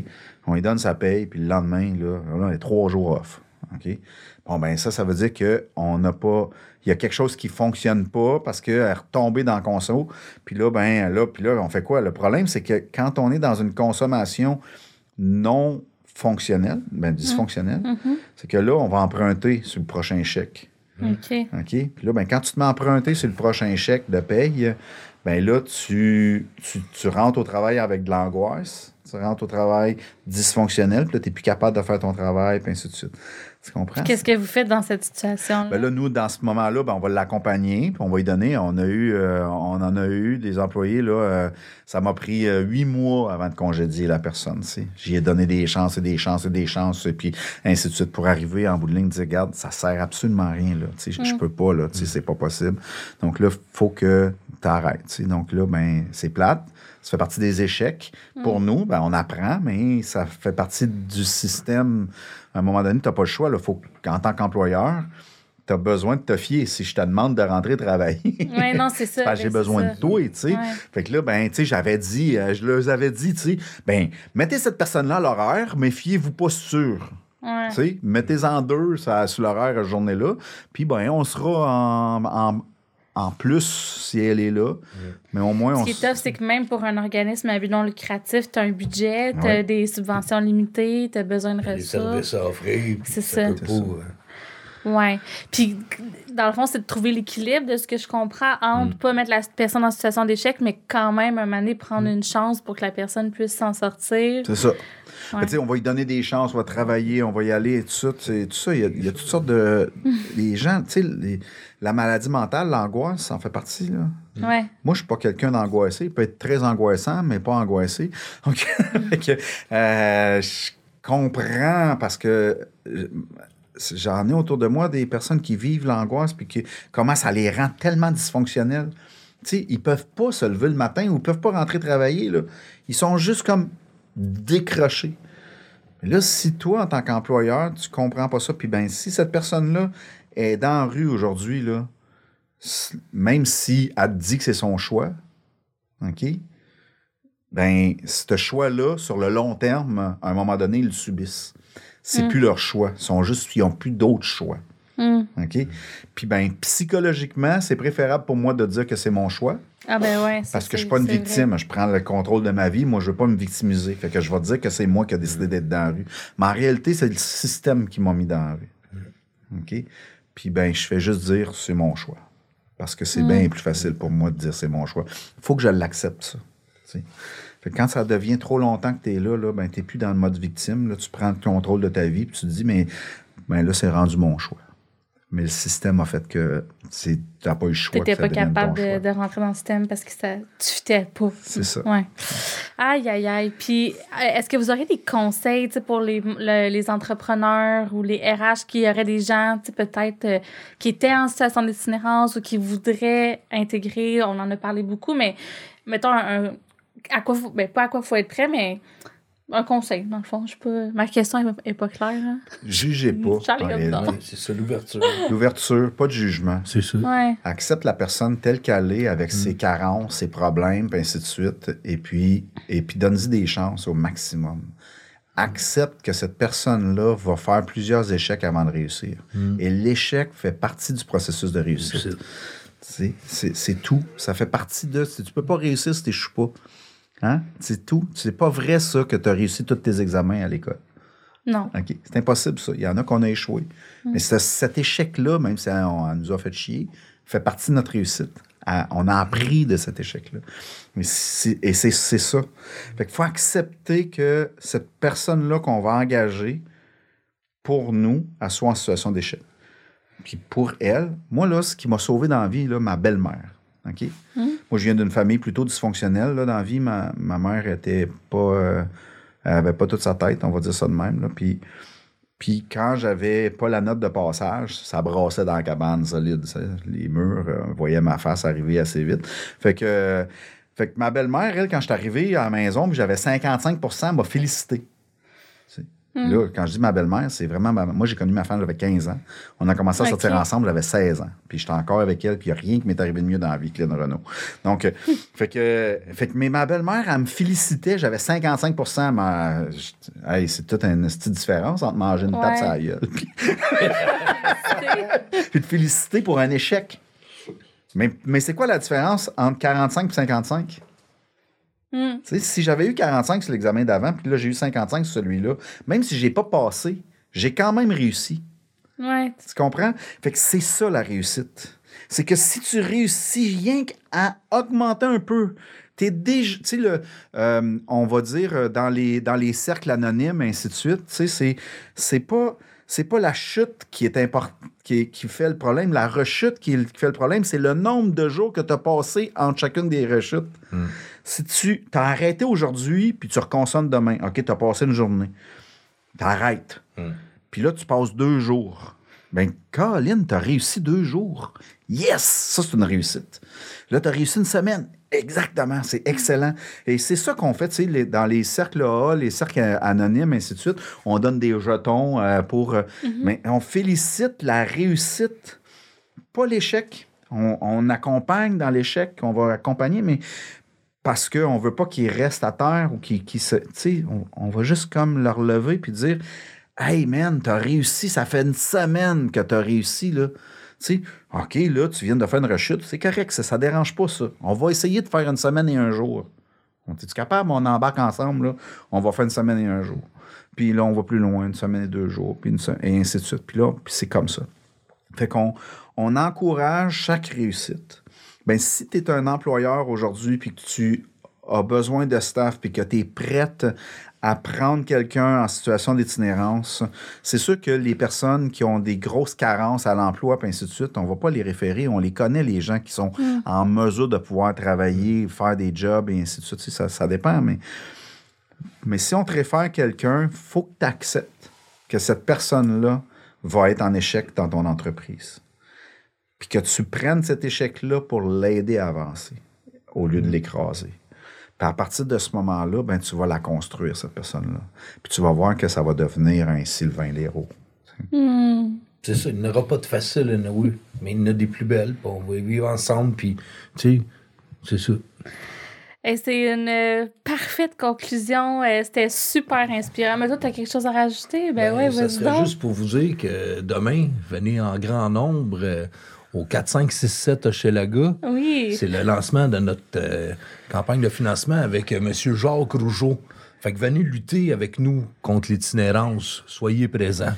On lui donne sa paye, puis le lendemain, là, on est trois jours off. OK? Bon, ben ça, ça veut dire qu'on n'a pas. Il y a quelque chose qui ne fonctionne pas parce qu'elle est retombée dans le conso. Puis là, ben là, puis là, on fait quoi? Le problème, c'est que quand on est dans une consommation non fonctionnelle, ben dysfonctionnelle, c'est que là, on va emprunter sur le prochain chèque. OK. OK? Puis là, ben, quand tu te mets emprunté sur le prochain chèque de paye, ben là, tu, tu, tu rentres au travail avec de l'angoisse, tu rentres au travail dysfonctionnel, puis là, tu n'es plus capable de faire ton travail, puis ainsi de suite. Tu comprends? Qu'est-ce que vous faites dans cette situation Ben là, nous, dans ce moment-là, ben, on va l'accompagner, puis on va lui donner. On a eu, euh, on en a eu des employés, là, euh, ça m'a pris euh, huit mois avant de congédier la personne, tu sais. J'y ai donné des chances et des chances et des chances, et puis ainsi de suite, pour arriver en bout de ligne, dire, regarde, ça sert absolument à rien, là, tu sais, je- peux pas, là, tu sais, c'est pas possible. Donc là, faut que tu arrêtes, sais. Donc là, ben, c'est plate. Ça fait partie des échecs. Pour nous, ben, on apprend, mais ça fait partie du système. À un moment donné, tu n'as pas le choix. Là. Faut, qu'en tant qu'employeur, tu as besoin de te fier. Si je te demande de rentrer travailler, Oui, non, c'est ça. j'ai ben, besoin ça. de toi, tu sais. Ouais. Fait que là, ben, tu sais, j'avais dit, euh, je leur avais dit, tu sais, ben, mettez cette personne-là à l'horaire, mais fiez-vous pas sûr. Ouais. Mettez-en deux ça, sur l'horaire journée-là. Puis, ben, on sera en, en, en plus si elle est là. Mais au moins, Ce on qui est tough, c'est que même pour un organisme à but non lucratif, tu as un budget, tu as Ouais. des subventions limitées, tu as besoin de Les ressources. services à offrir. C'est ça. ça. peut C'est pas, Ouais. Puis, dans le fond, c'est de trouver l'équilibre de ce que je comprends entre Mm. pas mettre la personne en situation d'échec, mais quand même, un moment donné, Mm. prendre une chance pour que la personne puisse s'en sortir. C'est ça. Ouais. Sais, on va lui donner des chances, on va travailler, on va y aller, et tout ça. Tout ça, il y a, il y a toutes sortes de. les gens, tu sais, la maladie mentale, l'angoisse, ça en fait partie, là. Ouais. Moi, je suis pas quelqu'un d'angoissé. Il peut être très angoissant, mais pas angoissé. Donc, euh, je comprends parce que euh, j'en ai autour de moi des personnes qui vivent l'angoisse puis qui, comment ça les rend tellement dysfonctionnels. Tu sais, ils peuvent pas se lever le matin ou ils peuvent pas rentrer travailler. Ils sont juste comme décrochés. Là, si toi, en tant qu'employeur, tu comprends pas ça, puis ben si cette personne-là est dans la rue aujourd'hui, même si elle te dit que c'est son choix, OK? Ben, ce choix-là, sur le long terme, à un moment donné, ils le subissent. C'est Mm. plus leur choix. Ils sont juste, ils n'ont plus d'autres choix. Hum. OK? Puis, ben, psychologiquement, c'est préférable pour moi de dire que c'est mon choix Ah, ben ouais. parce que je c'est- suis pas une vrai. victime. Je prends le contrôle de ma vie. Moi, je veux pas me victimiser. Fait que je vais dire que c'est moi qui ai décidé d'être dans la rue. Mais en réalité, c'est le système qui m'a mis dans la rue. OK? Puis, ben, je fais juste dire c'est mon choix. Parce que c'est bien plus facile pour moi de dire c'est mon choix. Il faut que je l'accepte, ça. Fait que quand ça devient trop longtemps que tu es là, là ben, tu n'es plus dans le mode victime. Là, tu prends le contrôle de ta vie puis tu te dis, mais ben, là, c'est rendu mon choix. Mais le système a fait que tu n'as pas eu le choix. Que ça pas capable de, rentrer dans le système parce que ça, tu fitais pas. C'est ça. Ouais. Aïe, aïe, aïe. Puis, euh, est-ce que vous auriez des conseils tu pour les, le- les entrepreneurs ou les RH qui auraient des gens, tu peut-être, euh, qui étaient en situation d'itinérance ou qui voudraient intégrer? On en a parlé beaucoup, mais mettons un. un- à quoi faut, ben, pas à quoi faut être prêt, mais un conseil, dans le fond. Je pas, ma question est, est pas claire. hein. Jugez pas. C'est ça, l'ouverture. L'ouverture, pas de jugement. c'est ça. Ouais. Accepte la personne telle qu'elle est, avec ses carences, ses problèmes, puis ainsi de suite, et puis, et puis donne-y des chances au maximum. Accepte que cette personne-là va faire plusieurs échecs avant de réussir. Et l'échec fait partie du processus de réussite. C'est- C'est c'est- c'est tout. Ça fait partie de. Tu peux pas réussir si tu n'échoues pas. Hein? C'est tout. C'est pas vrai, ça, que tu as réussi tous tes examens à l'école. Non. OK? C'est impossible, ça. Il y en a qu'on a échoué. Mais ce- cet échec-là, même si on, on nous a fait chier, fait partie de notre réussite. À- on a appris de cet échec-là. Mais et c'est c'est ça. Fait qu'il faut accepter que cette personne-là qu'on va engager, pour nous, elle soit en situation d'échec. Puis pour elle, moi, là, ce qui m'a sauvé dans la vie, là, ma belle-mère. OK? Moi, je viens d'une famille plutôt dysfonctionnelle là, dans la vie. Ma, ma mère était pas. euh, elle avait pas toute sa tête, on va dire ça de même. Là. Puis, puis quand j'avais pas la note de passage, ça brassait dans la cabane solide. ça. Les murs, euh, on voyait ma face arriver assez vite. Fait que, fait que ma belle-mère, elle, quand je suis arrivé à la maison, j'avais 55% elle m'a félicité. Là, quand je dis ma belle-mère, c'est vraiment. ma- Moi, j'ai connu ma femme, j'avais 15 ans. On a commencé à sortir ensemble, j'avais 16 ans. Puis j'étais encore avec elle, puis il n'y a rien qui m'est arrivé de mieux dans la vie que Lynn Renault. Donc, euh, fait que. Fait que mais ma belle-mère, elle me félicitait, j'avais 55 ma, hey, C'est toute une petite différence entre manger une tape Ouais. sur la gueule, puis, puis te féliciter pour un échec. Mais, mais c'est quoi la différence entre 45 et 55? Hmm. Si j'avais eu 45 sur l'examen d'avant, puis là, j'ai eu 55 sur celui-là, même si j'ai pas passé, j'ai quand même réussi. Ouais. Tu comprends? Fait que c'est ça la réussite. C'est que si tu réussis rien qu'à augmenter un peu, t'es déjà. Tu sais, le, euh, on va dire euh, dans les, dans les cercles anonymes, ainsi de suite, tu sais, c'est, pas. C'est pas la chute qui est import- qui, fait le problème. La rechute qui, fait le problème, c'est le nombre de jours que tu as passé entre chacune des rechutes. Si tu t'as arrêté aujourd'hui, puis tu reconsommes demain, OK, tu as passé une journée. T'arrêtes. Puis là, tu passes deux jours. Ben, Colin, t'as réussi deux jours. Yes! Ça, c'est une réussite. Là, t'as réussi une semaine. Exactement. C'est excellent. Et c'est ça qu'on fait, tu sais, dans les cercles A, les cercles euh, anonymes, ainsi de suite. On donne des jetons euh, pour. euh, Mais on félicite la réussite, pas l'échec. On, on accompagne dans l'échec, on va accompagner, mais parce qu'on ne veut pas qu'ils restent à terre ou qu'ils qu'ils se. Tu sais, on, on va juste comme leur lever puis dire Hey man, t'as réussi, ça fait une semaine que t'as réussi, là. Tu sais, OK, là, tu viens de faire une rechute, c'est correct, ça, ça dérange pas, ça. On va essayer de faire une semaine et un jour. On est capable, on embarque ensemble, là, on va faire une semaine et un jour. Puis là, on va plus loin, une semaine et deux jours, puis une et ainsi de suite. Puis là, puis c'est comme ça. Fait qu'on on encourage chaque réussite. Ben, si tu es un employeur aujourd'hui puis que tu as besoin de staff puis que tu es prête à prendre quelqu'un en situation d'itinérance, c'est sûr que les personnes qui ont des grosses carences à l'emploi puis ainsi de suite, on va pas les référer, on les connaît les gens qui sont en mesure de pouvoir travailler, faire des jobs et ainsi de suite. Ça, ça dépend, mais mais si on te réfère quelqu'un, faut que tu acceptes que cette personne-là va être en échec dans ton entreprise. Puis que tu prennes cet échec-là pour l'aider à avancer au lieu de l'écraser. Puis à partir de ce moment-là, ben, tu vas la construire, cette personne-là. Puis tu vas voir que ça va devenir un Sylvain Léraud. Hmm. C'est ça, il n'y aura pas de facile, oui, mais il y en a des plus belles, puis on va vivre ensemble, puis, tu sais, c'est ça. Et c'est une euh, parfaite conclusion. Euh, C'était super inspirant. Mais toi, tu as quelque chose à rajouter? Ben, Ben, ça vas-y juste pour vous dire que demain, venez en grand nombre euh, au 4, 5, 6, 7 Hochelaga. Oui. C'est le lancement de notre euh, campagne de financement avec euh, M. Jacques Rougeau. Fait que venez lutter avec nous contre l'itinérance. Soyez présents.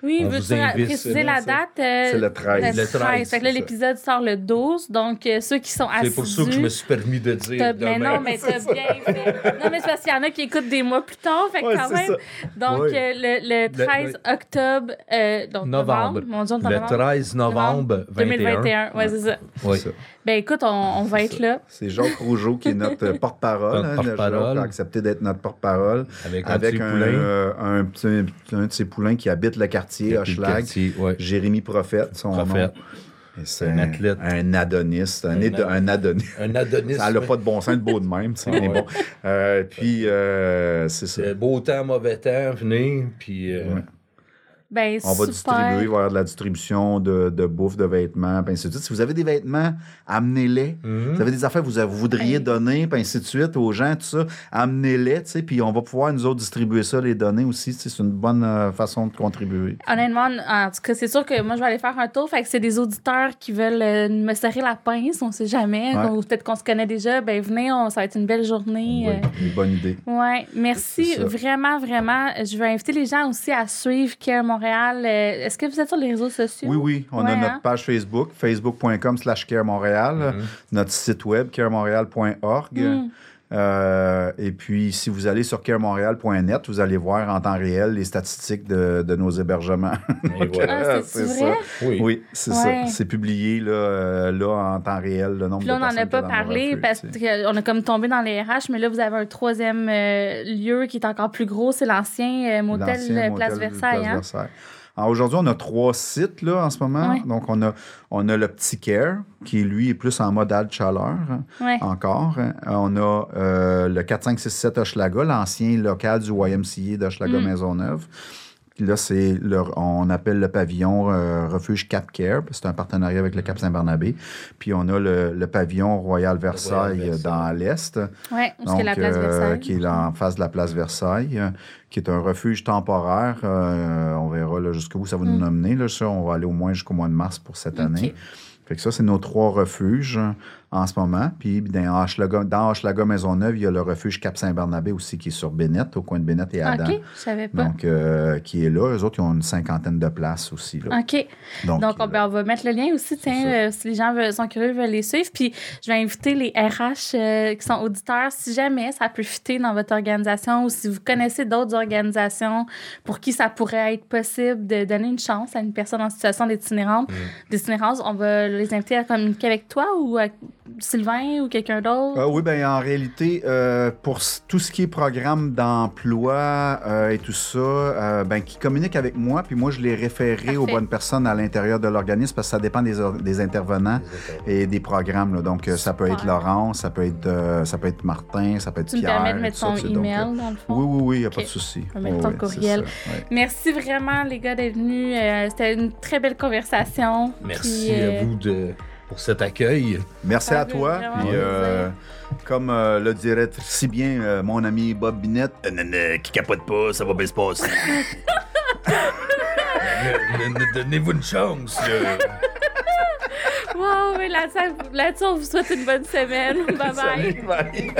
Oui, On veux-tu vous invite, préciser la date? euh, C'est le 13. Le Le 13, 13. Fait que là, l'épisode sort le 12. Donc, euh, ceux qui sont assidus... C'est pour ça que je me suis permis de dire Mais non, mais t'as bien fait. Non, mais c'est parce qu'il y en a qui écoutent des mois plus tard. Fait que Ouais, quand même. ça. Donc, Ouais. euh, le, le 13 octobre. euh, donc, novembre. Novembre. Mon Dieu, en Le novembre. 13 novembre 21. 2021. Ouais, c'est ça. Oui. Ben, écoute, on, on va être là. C'est Jacques Rougeau qui est notre euh, porte-parole. Notre hein, porte-parole. Jacques a accepté d'être notre porte-parole. Avec un Avec petit un, poulain. euh, un, petit- un de ses poulains qui habite le quartier, Hochelag. ouais. Jérémy Prophète, son Prophète. nom. C'est Un un, athlète. Un Adonis. Un, Un un Adonis. Un Adonis. Ça n'a pas de bon sens de beau de même, tu sais, mais Ouais. bon. Euh, puis, euh, c'est ça. Beau temps, mauvais temps, venez, puis... euh, Ouais. Ben, On va super. distribuer, il va y avoir de la distribution de, de bouffe, de vêtements, puis ainsi de suite. Si vous avez des vêtements, amenez-les. Mhm. Vous avez des affaires que vous, vous voudriez Hey. donner, puis ainsi de suite, aux gens, tout ça, amenez-les, tu sais, puis on va pouvoir nous autres distribuer ça, les donner aussi. tu sais, C'est une bonne euh, façon de contribuer. Honnêtement, en tout cas, c'est sûr que moi, je vais aller faire un tour. Fait que c'est des auditeurs qui veulent euh, me serrer la pince, on sait jamais. Ouais. Ou peut-être qu'on se connaît déjà. Ben, venez, on- ça va être une belle journée. Oui, euh, une bonne idée. Ouais, merci vraiment, vraiment. Je vais inviter les gens aussi à suivre Care Montréal. Euh, Est-ce que vous êtes sur les réseaux sociaux? Oui, oui. On Ouais, a hein? notre page Facebook, facebook.com slash Care Montréal, notre site web, caremontréal.org. Mm. Euh, et puis, si vous allez sur caremontréal.net, vous allez voir en temps réel les statistiques de, de nos hébergements. Et voilà. Ah, c'est? Oui. Oui, c'est Ouais. ça. C'est publié là, euh, là, en temps réel, le nombre Puis là, on de n'en personnes a pas parlé parce tu sais. qu'on a comme tombé dans les RH, mais là, vous avez un troisième euh, lieu qui est encore plus gros. C'est l'ancien euh, motel L'ancien motel Place Versailles. Place hein? Versailles. Alors, Aujourd'hui, on a trois sites là, en ce moment. Ouais. Donc, on a, on a le Petit Care, qui, lui, est plus en mode halte chaleur Ouais. encore. Euh, On a euh, le 4567 Hochelaga, l'ancien local du YMCA d'Hochelaga Mm. Là, c'est on appelle le pavillon euh, Refuge Cap Care. C'est un partenariat avec le Cap Saint-Barnabé. Puis on a le, le pavillon Royal Versailles, Versailles. euh, dans l'Est. Est-ce Donc, que la Place euh, Versailles? qui est en face de la place Versailles, euh, qui est un refuge temporaire. Euh, on verra là, jusqu'où ça va nous Mm. emmener. Là, ça, on va aller au moins jusqu'au mois de mars pour cette année. Fait que ça, c'est nos trois refuges euh, en ce moment. Puis dans Hochelaga, dans Hochelaga Maisonneuve, il y a le refuge Cap-Saint-Barnabé aussi qui est sur Bennett, au coin de Bennett et Adam. OK, je savais pas. Donc, euh, qui est là. Eux autres, ils ont une cinquantaine de places aussi. Là. OK. Donc, on, euh, ben, on va mettre le lien aussi, tiens, euh, si les gens veulent- sont curieux, veulent les suivre. Puis, je vais inviter les RH euh, qui sont auditeurs, si jamais ça peut fitter dans votre organisation ou si vous connaissez d'autres organisations pour qui ça pourrait être possible de donner une chance à une personne en situation d'itinérance, d'itinérance, on va les inviter à communiquer avec toi ou avec Sylvain ou quelqu'un d'autre? Ah oui, ben en réalité, euh, pour tout ce qui est programme d'emploi euh, et tout ça, euh, ben, qui communique avec moi, puis moi, je les référerai aux bonnes personnes à l'intérieur de l'organisme parce que ça dépend des, intervenants et des programmes. là. Donc, euh, ça peut être. Laurent, ça peut être, euh, ça peut être Martin, ça peut être tu me Pierre. permets de mettre tout ça, tu. Donc, email, dans le fond? oui, oui, oui, il n'y a pas de souci. On va mettre ton oui, courriel. ça, ouais. Merci vraiment, les gars, d'être venus. Euh, C'était une très belle conversation. Merci Puis, euh, à vous de, pour cet accueil. Merci à toi. Puis, euh, comme euh, le dirait si bien euh, mon ami Bob Binette, qui capote pas, ça va bien se passer. Donnez-vous une chance. là. Wow, mais là-dessus, là-dessus, on vous souhaite une bonne semaine. Bye bye. Salut, bye.